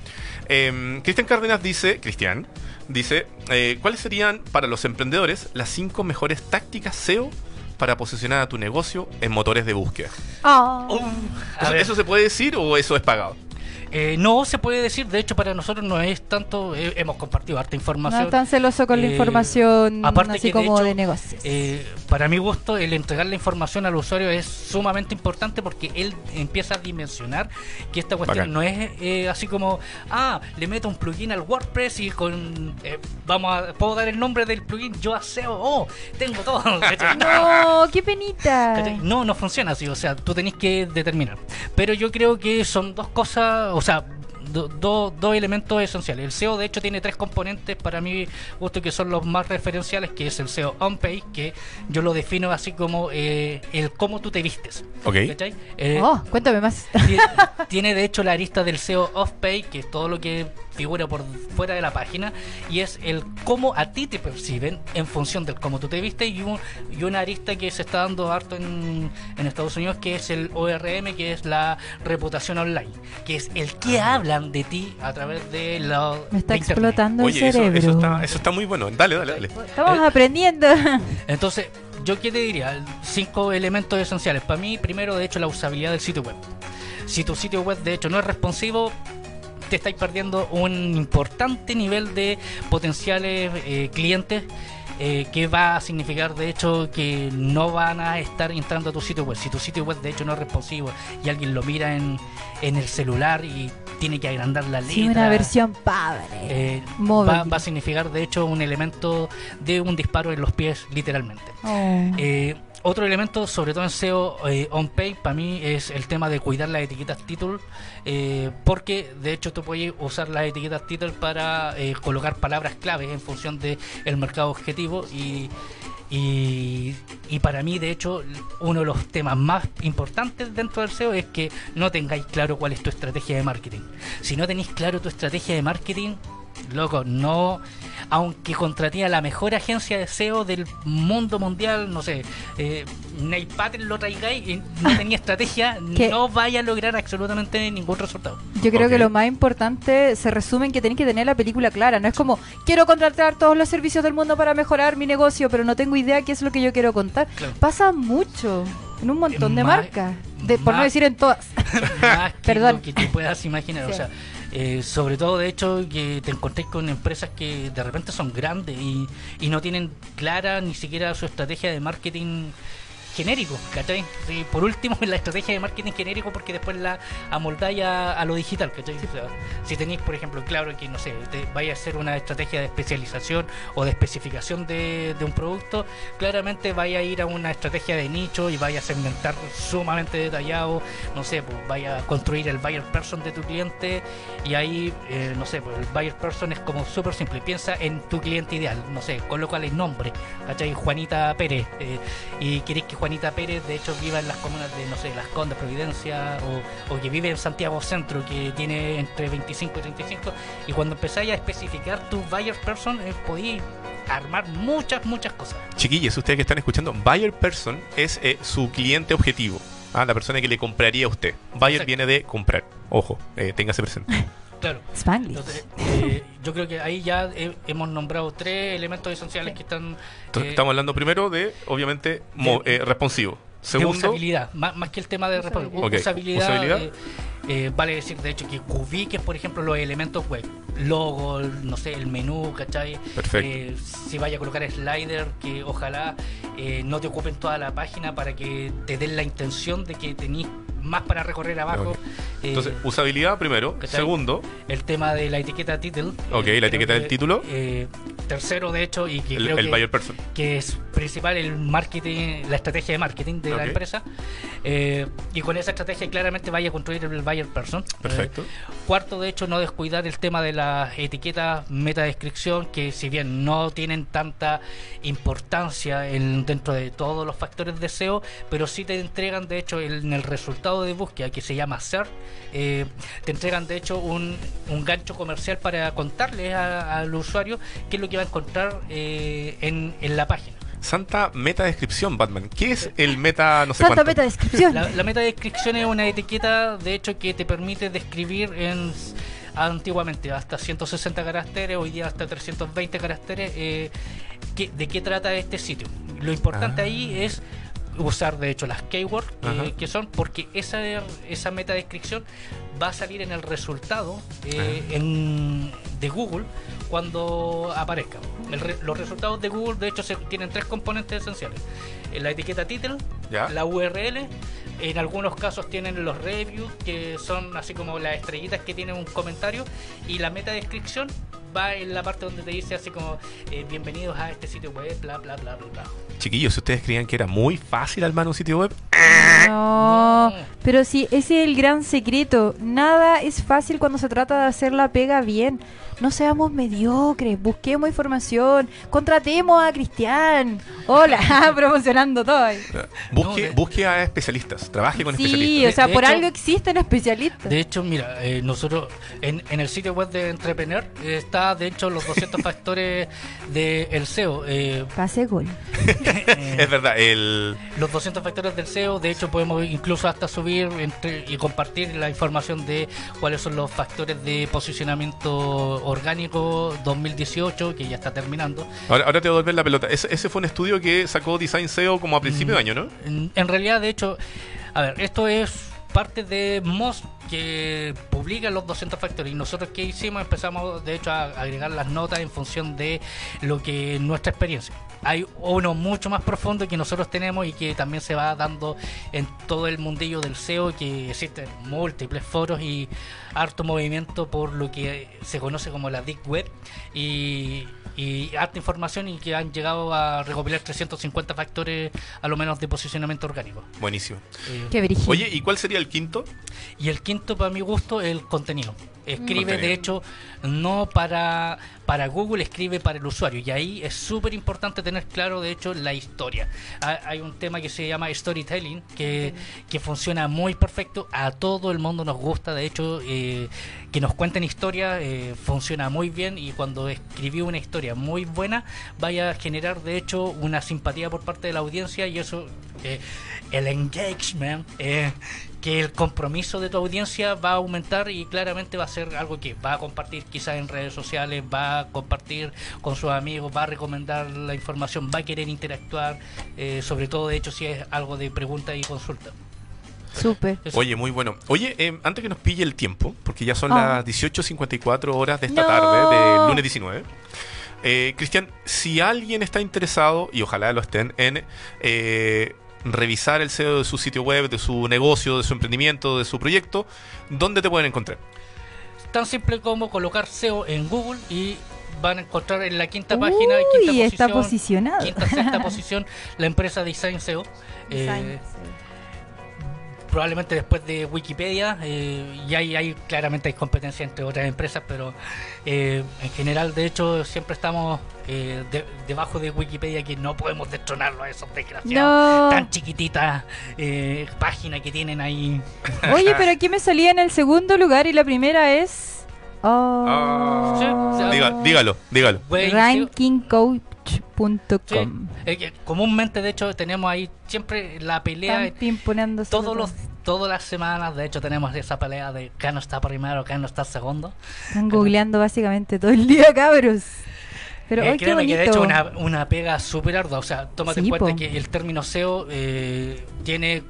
Eh, Cristian Cárdenas dice, Cristian, dice, eh, ¿cuáles serían para los emprendedores las cinco mejores tácticas SEO para posicionar a tu negocio en motores de búsqueda? Ah. Uh, a ¿Eso, ver. eso se puede decir o eso es pagado? Eh, no se puede decir, de hecho para nosotros no es tanto, eh, hemos compartido harta No información. es tan celoso con la Eh, información aparte así que, de como de, hecho, negocios. Eh, para mi gusto, el entregar la información al usuario es sumamente importante porque él empieza a dimensionar que esta cuestión Bacán. no es eh, así como, ah, le meto un plugin al WordPress y con, eh, vamos a, puedo dar el nombre del plugin, yo aseo, oh, tengo todo. [LAUGHS] [LAUGHS] no, qué penita. No, no funciona así, o sea, tú tenés que determinar. Pero yo creo que son dos cosas, o sea, do- do- dos elementos esenciales. El SEO, de hecho, tiene tres componentes para mí, gusto que son los más referenciales, que es el SEO on-page, que yo lo defino así como eh, el cómo tú te vistes. Ok. ¿Cachai? Eh, Oh, cuéntame más. [LAUGHS] ti- tiene de hecho la arista del SEO off-page, que es todo lo que figura por fuera de la página y es el cómo a ti te perciben en función del cómo tú te viste y, un- y una arista que se está dando harto en, en Estados Unidos que es el ORM, que es la reputación online, que es el que hablan de ti a través de la Me está explotando Oye, el eso, cerebro. eso está, eso está muy bueno. Dale, dale, dale. Estamos Eh, aprendiendo. [LAUGHS] Entonces, ¿yo qué te diría? Cinco elementos esenciales. Para mí, primero, de hecho, la usabilidad del sitio web. Si tu sitio web, de hecho, no es responsivo, te estáis perdiendo un importante nivel de potenciales eh, clientes. eh, que va a significar de hecho que no van a estar entrando a tu sitio web. Si tu sitio web de hecho no es responsivo y alguien lo mira en, en el celular y tiene que agrandar la letra. Sí, una versión padre. eh, Móvil. va, va a significar de hecho un elemento de un disparo en los pies literalmente. Oh. Eh, otro elemento, sobre todo en SEO eh, on-page, para mí es el tema de cuidar las etiquetas title, eh, porque de hecho tú puedes usar las etiquetas title para eh, colocar palabras claves en función del el mercado objetivo y, y, y para mí, de hecho, uno de los temas más importantes dentro del SEO es que no tengáis claro cuál es tu estrategia de marketing. Si no tenéis claro tu estrategia de marketing, loco, no. Aunque contraté a la mejor agencia de SEO del mundo mundial, no sé, eh, Neil Patel lo traigáis y no [LAUGHS] tenía estrategia, ¿Qué? no vaya a lograr absolutamente ningún resultado. Yo creo que lo más importante se resume en que tenéis que tener la película clara. No es como, quiero contratar todos los servicios del mundo para mejorar mi negocio, pero no tengo idea qué es lo que yo quiero contar. Claro. Pasa mucho en un montón de Ma- marcas. De, por no decir en todas. [LAUGHS] más que Perdón. lo que te puedas imaginar. Sí. O sea, eh, sobre todo, de hecho, que te encontrés con empresas que de repente son grandes y, y no tienen clara ni siquiera su estrategia de marketing genérico, ¿cachai? Sí, por último, [LAUGHS] la estrategia de marketing genérico porque después la amoldáis a, a lo digital, ¿cachai? O sea, si tenéis, por ejemplo, claro que, no sé, te vaya a hacer una estrategia de especialización o de especificación de, de un producto, claramente vaya a ir a una estrategia de nicho y vaya a segmentar sumamente detallado, no sé, pues vaya a construir el buyer person de tu cliente y ahí, eh, no sé, pues el buyer person es como súper simple, piensa en tu cliente ideal, no sé, colócale el nombre, ¿cachai? Juanita Pérez, eh, y queréis que Juanita Pérez de hecho viva en las comunas de, no sé, Las Condes, Providencia, o, o que vive en Santiago Centro, que tiene entre 25 y 35, y cuando empezáis a especificar tu buyer person, eh, podéis armar muchas, muchas cosas. Chiquillos, ustedes que están escuchando, buyer person es eh, su cliente objetivo. Ah, la persona que le compraría a usted. Buyer Exacto. viene de comprar. Ojo, eh, téngase presente. Claro. Spanglish. Entonces, eh, yo creo que ahí ya he- hemos nombrado tres elementos esenciales que están Entonces, eh, estamos hablando primero de, obviamente, mo- de- eh, responsivo. de Segundo, usabilidad, más, más que el tema de Usabilidad. respo- Ok, usabilidad. usabilidad. eh, eh, vale decir, de hecho, que ubiques, por ejemplo, los elementos web, logo, no sé, el menú, ¿cachai? Perfecto. Eh, si vaya a colocar slider, que ojalá eh, no te ocupen toda la página para que te den la intención de que tenéis más para recorrer abajo. Ok. Eh, entonces, usabilidad primero. Segundo, el tema de la etiqueta title. Ok, eh, la etiqueta del que, título. eh, tercero, de hecho, y que el, creo el que, buyer person. que es principal el marketing, la estrategia de marketing de Ok. la empresa. Eh, y con esa estrategia claramente vaya a construir el buyer person. Perfecto. Eh, cuarto, de hecho, no descuidar el tema de las etiquetas metadescripción, que si bien no tienen tanta importancia en- dentro de todos los factores de SEO, pero sí te entregan, de hecho, el- en el resultado de búsqueda que se llama SERP, eh, te entregan, de hecho, un, un gancho comercial para contarle a- al usuario qué es lo que va a encontrar eh, en, en la página. Santa meta descripción, Batman. ¿Qué es el meta no sé Santa cuánto? meta descripción. La, la metadescripción es una etiqueta, de hecho, que te permite describir en antiguamente hasta 160 caracteres, hoy día hasta 320 caracteres, eh, qué- de qué trata este sitio. Lo importante Ah. ahí es usar de hecho las keywords que son porque esa esa metadescripción va a salir en el resultado eh, en- de Google cuando aparezca. El los resultados de Google de hecho se, tienen tres componentes esenciales. Eh, la etiqueta title Ya. la URL en algunos casos tienen los reviews que son así como las estrellitas que tienen un comentario y la meta descripción va en la parte donde te dice así como eh, bienvenidos a este sitio web bla bla bla bla bla Chiquillos, si ustedes creían que era muy fácil armar un sitio web, No, No. pero sí, ese es el gran secreto. Nada es fácil cuando se trata de hacer la pega bien. No seamos mediocres, busquemos información, contratemos a Cristian. Hola, [LAUGHS] promocionando todo. ahí. Busque, No, de- busque a especialistas, trabaje con Sí, especialistas. o sea, De por hecho- algo existen especialistas. De hecho, mira, eh, nosotros en, en el sitio web de Entrepreneur eh, está, de hecho, los 200 factores del SEO. eh, Pase gol. eh, [LAUGHS] Es verdad, el... los 200 factores del SEO, de hecho podemos incluso hasta subir entre- y compartir la información de cuáles son los factores de posicionamiento orgánico 2018, que ya está terminando. Ahora, ahora te voy a volver la pelota. Ese, ese fue un estudio que sacó Design SEO como a principio de año, ¿no? En, en realidad, de hecho, a ver, esto es parte de Moz que publica los 200 factores. Y nosotros que hicimos empezamos de hecho a agregar las notas en función de lo que nuestra experiencia. Hay uno mucho más profundo que nosotros tenemos y que también se va dando en todo el mundillo del SEO que existen múltiples foros y harto movimiento por lo que se conoce como la Deep Web. Y, y harta información y que han llegado a recopilar 350 factores a lo menos de posicionamiento orgánico. Buenísimo. Eh, Qué brígido. Oye, ¿y cuál sería el quinto? y el quinto, para mi gusto, el contenido. Escribe, de hecho, no para, para Google, escribe para el usuario. Y ahí es súper importante tener claro, de hecho, la historia. Ha- Hay un tema que se llama storytelling, que, que funciona muy perfecto. A todo el mundo nos gusta, de hecho, eh, que nos cuenten historias, eh, funciona muy bien. Y cuando escribí una historia muy buena, vaya a generar, de hecho, una simpatía por parte de la audiencia. Y eso, eh, el engagement, que el compromiso de tu audiencia va a aumentar y claramente va a ser algo que va a compartir quizás en redes sociales, va a compartir con sus amigos, va a recomendar la información, va a querer interactuar, eh, sobre todo de hecho si es algo de pregunta y consulta. Súper. Oye, muy bueno. Oye, eh, antes que nos pille el tiempo, porque ya son Ah. las 18.54 horas de esta No. tarde, del lunes 19. Eh, Cristian, si alguien está interesado, y ojalá lo estén, en eh, revisar el SEO de su sitio web, de su negocio, de su emprendimiento, de su proyecto, ¿dónde te pueden encontrar? Tan simple como colocar SEO en Google y van a encontrar en la quinta página, quinta está posición, posicionado. quinta, sexta [LAUGHS] posición, la empresa Design SEO. Eh, Design, probablemente después de Wikipedia eh, y hay, hay claramente hay competencia entre otras empresas pero eh, en general de hecho siempre estamos eh, de- debajo de Wikipedia que no podemos destronarlo a esos desgraciados No. tan chiquititas eh, páginas que tienen ahí Oye, pero [LAUGHS] aquí me salía en el segundo lugar y la primera es. Oh. Ah. Sí, o sea, Diga- dígalo, dígalo. Güey, sí, comúnmente de hecho tenemos ahí siempre la pelea Están todos todo. los todas las semanas de hecho tenemos esa pelea de quién está primero quién está segundo Están googleando básicamente todo el [LAUGHS] día, cabros. Pero Eh, hoy qué créeme bonito. que de hecho una, una pega súper ardua. O sea, tómate Sí, en cuenta po. que el término SEO eh, tiene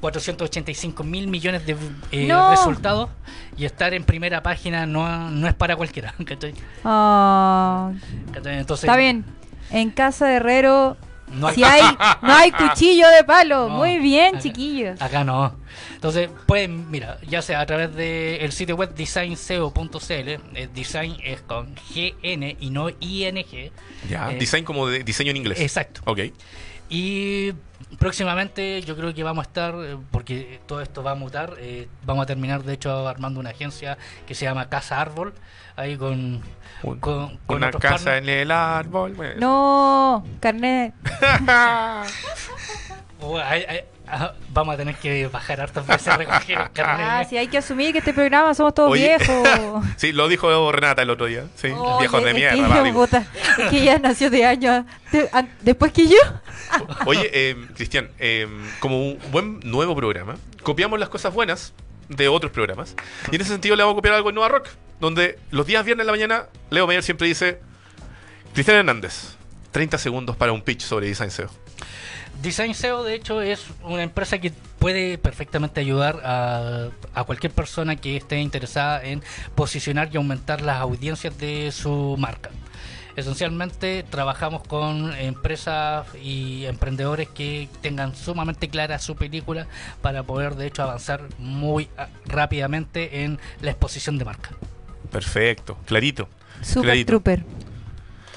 485 mil millones de eh, No. resultados y estar en primera página no, no es para cualquiera. [LAUGHS] ¿cachai? ¿Cachai? Entonces, está bien. En casa de Herrero, No hay, si hay, no hay [LAUGHS] cuchillo de palo. No, Muy bien, acá- chiquillos. Acá no. Entonces, pueden, mira, ya sea a través del sitio web designseo.cl, eh, design es con GN y no ING. Ya, Eh, design como de diseño en inglés. Exacto. Ok. Y próximamente yo creo que vamos a estar, eh, porque todo esto va a mutar, eh, vamos a terminar de hecho armando una agencia que se llama Casa Árbol, ahí con, Un- con, con Una casa en el árbol. bueno. No, carnet. [LAUGHS] Oh, vamos a tener que bajar hartas veces a recoger [LAUGHS] el carnet. Ah, sí, hay que asumir que este programa somos todos Oye. viejos. [LAUGHS] Sí, lo dijo Renata el otro día. Sí, Oye, viejos de es mierda. que ella, digo. puta, es que ella nació de años de- después que yo. [LAUGHS] Oye, eh, Cristian, eh, como un buen nuevo programa, copiamos las cosas buenas de otros programas. Y en ese sentido le vamos a copiar algo en Nueva Rock, donde los días viernes en la mañana, Leo Meyer siempre dice, Cristian Hernández, 30 segundos para un pitch sobre Design SEO. Design SEO, de hecho, es una empresa que puede perfectamente ayudar a, a cualquier persona que esté interesada en posicionar y aumentar las audiencias de su marca. Esencialmente trabajamos con empresas y emprendedores que tengan sumamente clara su película para poder de hecho avanzar muy rápidamente en la exposición de marca. Perfecto, clarito. Super Clarito. Trooper.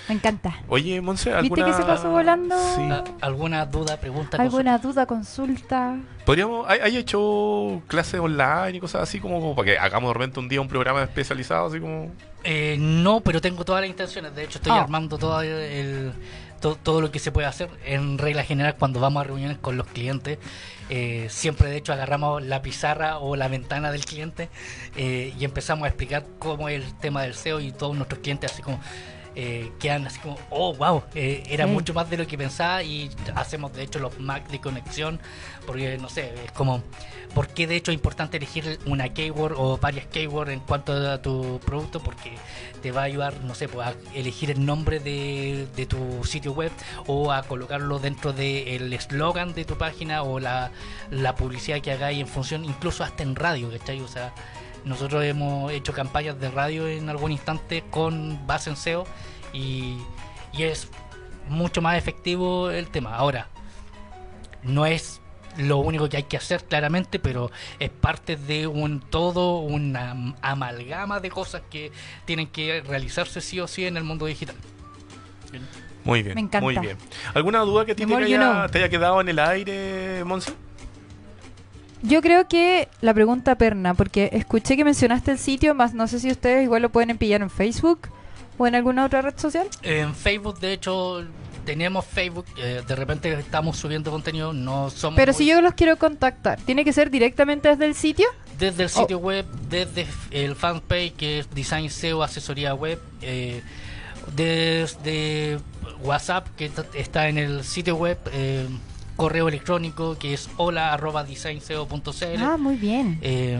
Me encanta. Oye, Monse, ¿Viste ¿alguna... que se pasó volando? Sí. Ah, ¿Alguna duda, pregunta? ¿Alguna duda, consulta? Podríamos... ¿Hay, hay hecho clases online y cosas así como, como para que hagamos de repente un día un programa especializado así como... Eh, no, pero tengo todas las intenciones. De hecho, estoy Ah. armando todo el, to- todo lo que se puede hacer. En regla general, cuando vamos a reuniones con los clientes, eh, siempre de hecho agarramos la pizarra o la ventana del cliente eh, y empezamos a explicar cómo es el tema del SEO y todos nuestros clientes así como eh, quedan así como, oh, wow, eh, era Sí. mucho más de lo que pensaba y hacemos de hecho los Mac de conexión porque no sé, es como, ¿por qué de hecho es importante elegir una keyword o varias keywords en cuanto a tu producto? Porque te va a ayudar, no sé, pues, a elegir el nombre de, de tu sitio web o a colocarlo dentro del eslogan de tu página o la, la publicidad que hagáis en función, incluso hasta en radio, ¿cachai? O sea, nosotros hemos hecho campañas de radio en algún instante con base en SEO y, y es mucho más efectivo el tema. Ahora, no es lo único que hay que hacer claramente, pero es parte de un todo, una am- amalgama de cosas que tienen que realizarse sí o sí en el mundo digital. Muy bien, Me encanta. muy bien. ¿Alguna duda que te te haya quedado en el aire, Monse? Yo creo que la pregunta perna, porque escuché que mencionaste el sitio, más no sé si ustedes igual lo pueden pillar en Facebook o en alguna otra red social. En Facebook, de hecho, tenemos Facebook, eh, de repente estamos subiendo contenido, no somos... Pero muy- si yo los quiero contactar, ¿tiene que ser directamente desde el sitio? Desde el Oh. sitio web, desde el fanpage que es Design SEO Asesoría Web, eh, desde WhatsApp que está en el sitio web, eh, correo electrónico que es hola arroba designseo.cl. Ah, muy bien. Eh,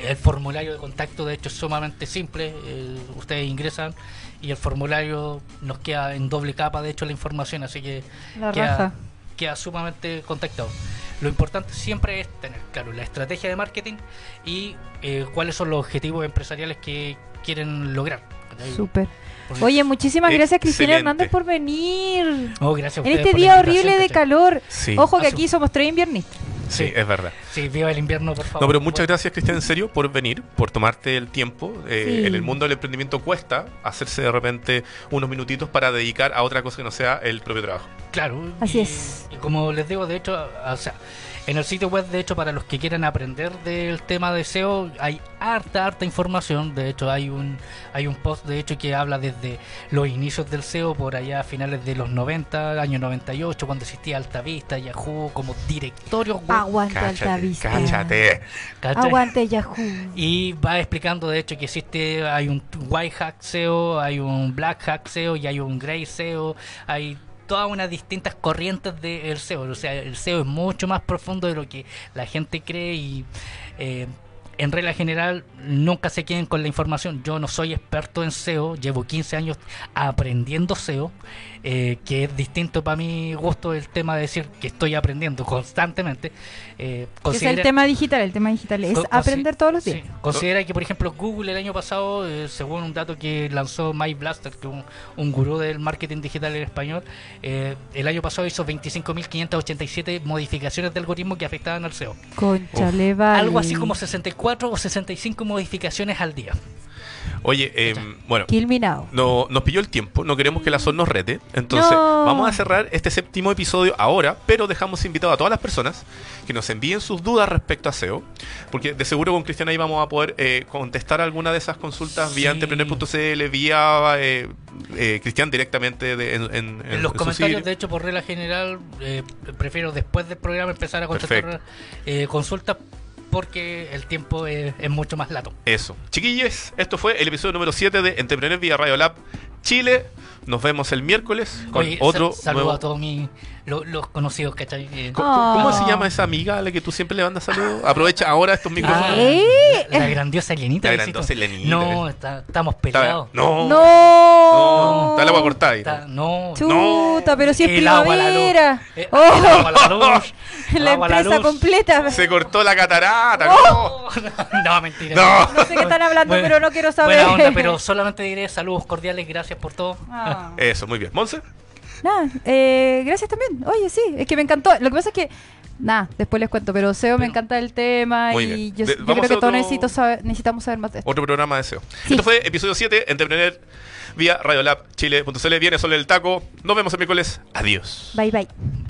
el formulario de contacto de hecho es sumamente simple, eh, ustedes ingresan y el formulario nos queda en doble capa de hecho la información, así que La queda, queda sumamente contactado. Lo importante siempre es tener claro la estrategia de marketing y eh, cuáles son los objetivos empresariales que quieren lograr. Súper. Oye, muchísimas gracias Cristina. Hernández por venir. Oh, gracias a En este día horrible de calor. Sí. Ojo que aquí somos tres inviernistas. Sí, Sí. es verdad. Sí, viva el invierno, por favor. No, pero muchas gracias, Cristian, en serio, por venir, por tomarte el tiempo. Eh, Sí. En el mundo del emprendimiento cuesta hacerse de repente unos minutitos para dedicar a otra cosa que no sea el propio trabajo. Claro. Así y- es. Y como les digo, de hecho, o sea, en el sitio web, de hecho, para los que quieran aprender del tema de SEO, hay harta, harta información. De hecho, hay un hay un post, de hecho, que habla desde los inicios del SEO, por allá a finales de los 90, año 98, cuando existía Altavista, Yahoo, como directorios web. Aguante Cáchate, Altavista. cáchate. Aguante Yahoo. Y va explicando de hecho que existe, hay un white hack SEO, hay un black hack SEO y hay un grey SEO, hay todas unas distintas corrientes del SEO, o sea, el SEO es mucho más profundo de lo que la gente cree y eh, en regla general nunca se queden con la información, yo no soy experto en SEO, llevo 15 años aprendiendo SEO, eh, que es distinto para mi gusto el tema de decir que estoy aprendiendo constantemente. Eh, Es el tema digital, el tema digital es aprender todos los días. sí. Considera que, por ejemplo, Google el año pasado, eh, según un dato que lanzó Mike Blaster, que es un, un gurú del marketing digital en español, eh, el año pasado hizo 25.587 modificaciones de algoritmo que afectaban al SEO. Conchale, vale. Algo así como 64 o 65 modificaciones al día. Oye, eh, bueno, no, nos pilló el tiempo, no queremos que la SON nos rete. Entonces, No. vamos a cerrar este séptimo episodio ahora, pero dejamos invitado a todas las personas que nos envíen sus dudas respecto a SEO, porque de seguro con Cristian ahí vamos a poder eh, contestar alguna de esas consultas vía entrepreneur.cl, vía eh, eh, Cristian directamente de- en, en- en- los en comentarios, de hecho, por regla general, eh, prefiero después del programa empezar a contestar eh, consultas porque el tiempo es, es mucho más lato. Eso. Chiquillos, esto fue el episodio número 7 de Entrepreneur vía Radio Lab Chile. Nos vemos el miércoles con Oye, otro sa- saludo nuevo... a todos mis, lo- los conocidos, ¿cachai? Eh, ¿Cómo, cómo Ah. se llama esa amiga a la que tú siempre le mandas saludos? Aprovecha ahora estos micrófonos. Ah, ¿Eh? la, la grandiosa Elenita. La grandiosa Elenita, No, eh. está- estamos Está- peleados. No. No. No, está el agua cortada. Está- no. Chuta, pero si es El agua a la luz. primavera. Oh. el agua la luz. [LAUGHS] La empresa luz. completa. Se cortó la catarata. Oh. [LAUGHS] no, mentira. No. No sé qué están hablando, Bueno, pero no quiero saber. Buena onda, pero solamente diré saludos cordiales, gracias por todo. Ah. [LAUGHS] Eso, muy bien. Monse. Nada, eh, gracias también. Oye, sí, es que me encantó. Lo que pasa es que Nada, después les cuento, pero SEO me encanta el tema y yo, De- yo vamos creo que todos necesito saber- necesitamos saber más de esto. Otro programa de SEO. Sí. Esto fue episodio 7, Entrepreneur vía Radiolab Chile.cl. Viene solo el taco. Nos vemos el miércoles. Adiós. Bye bye.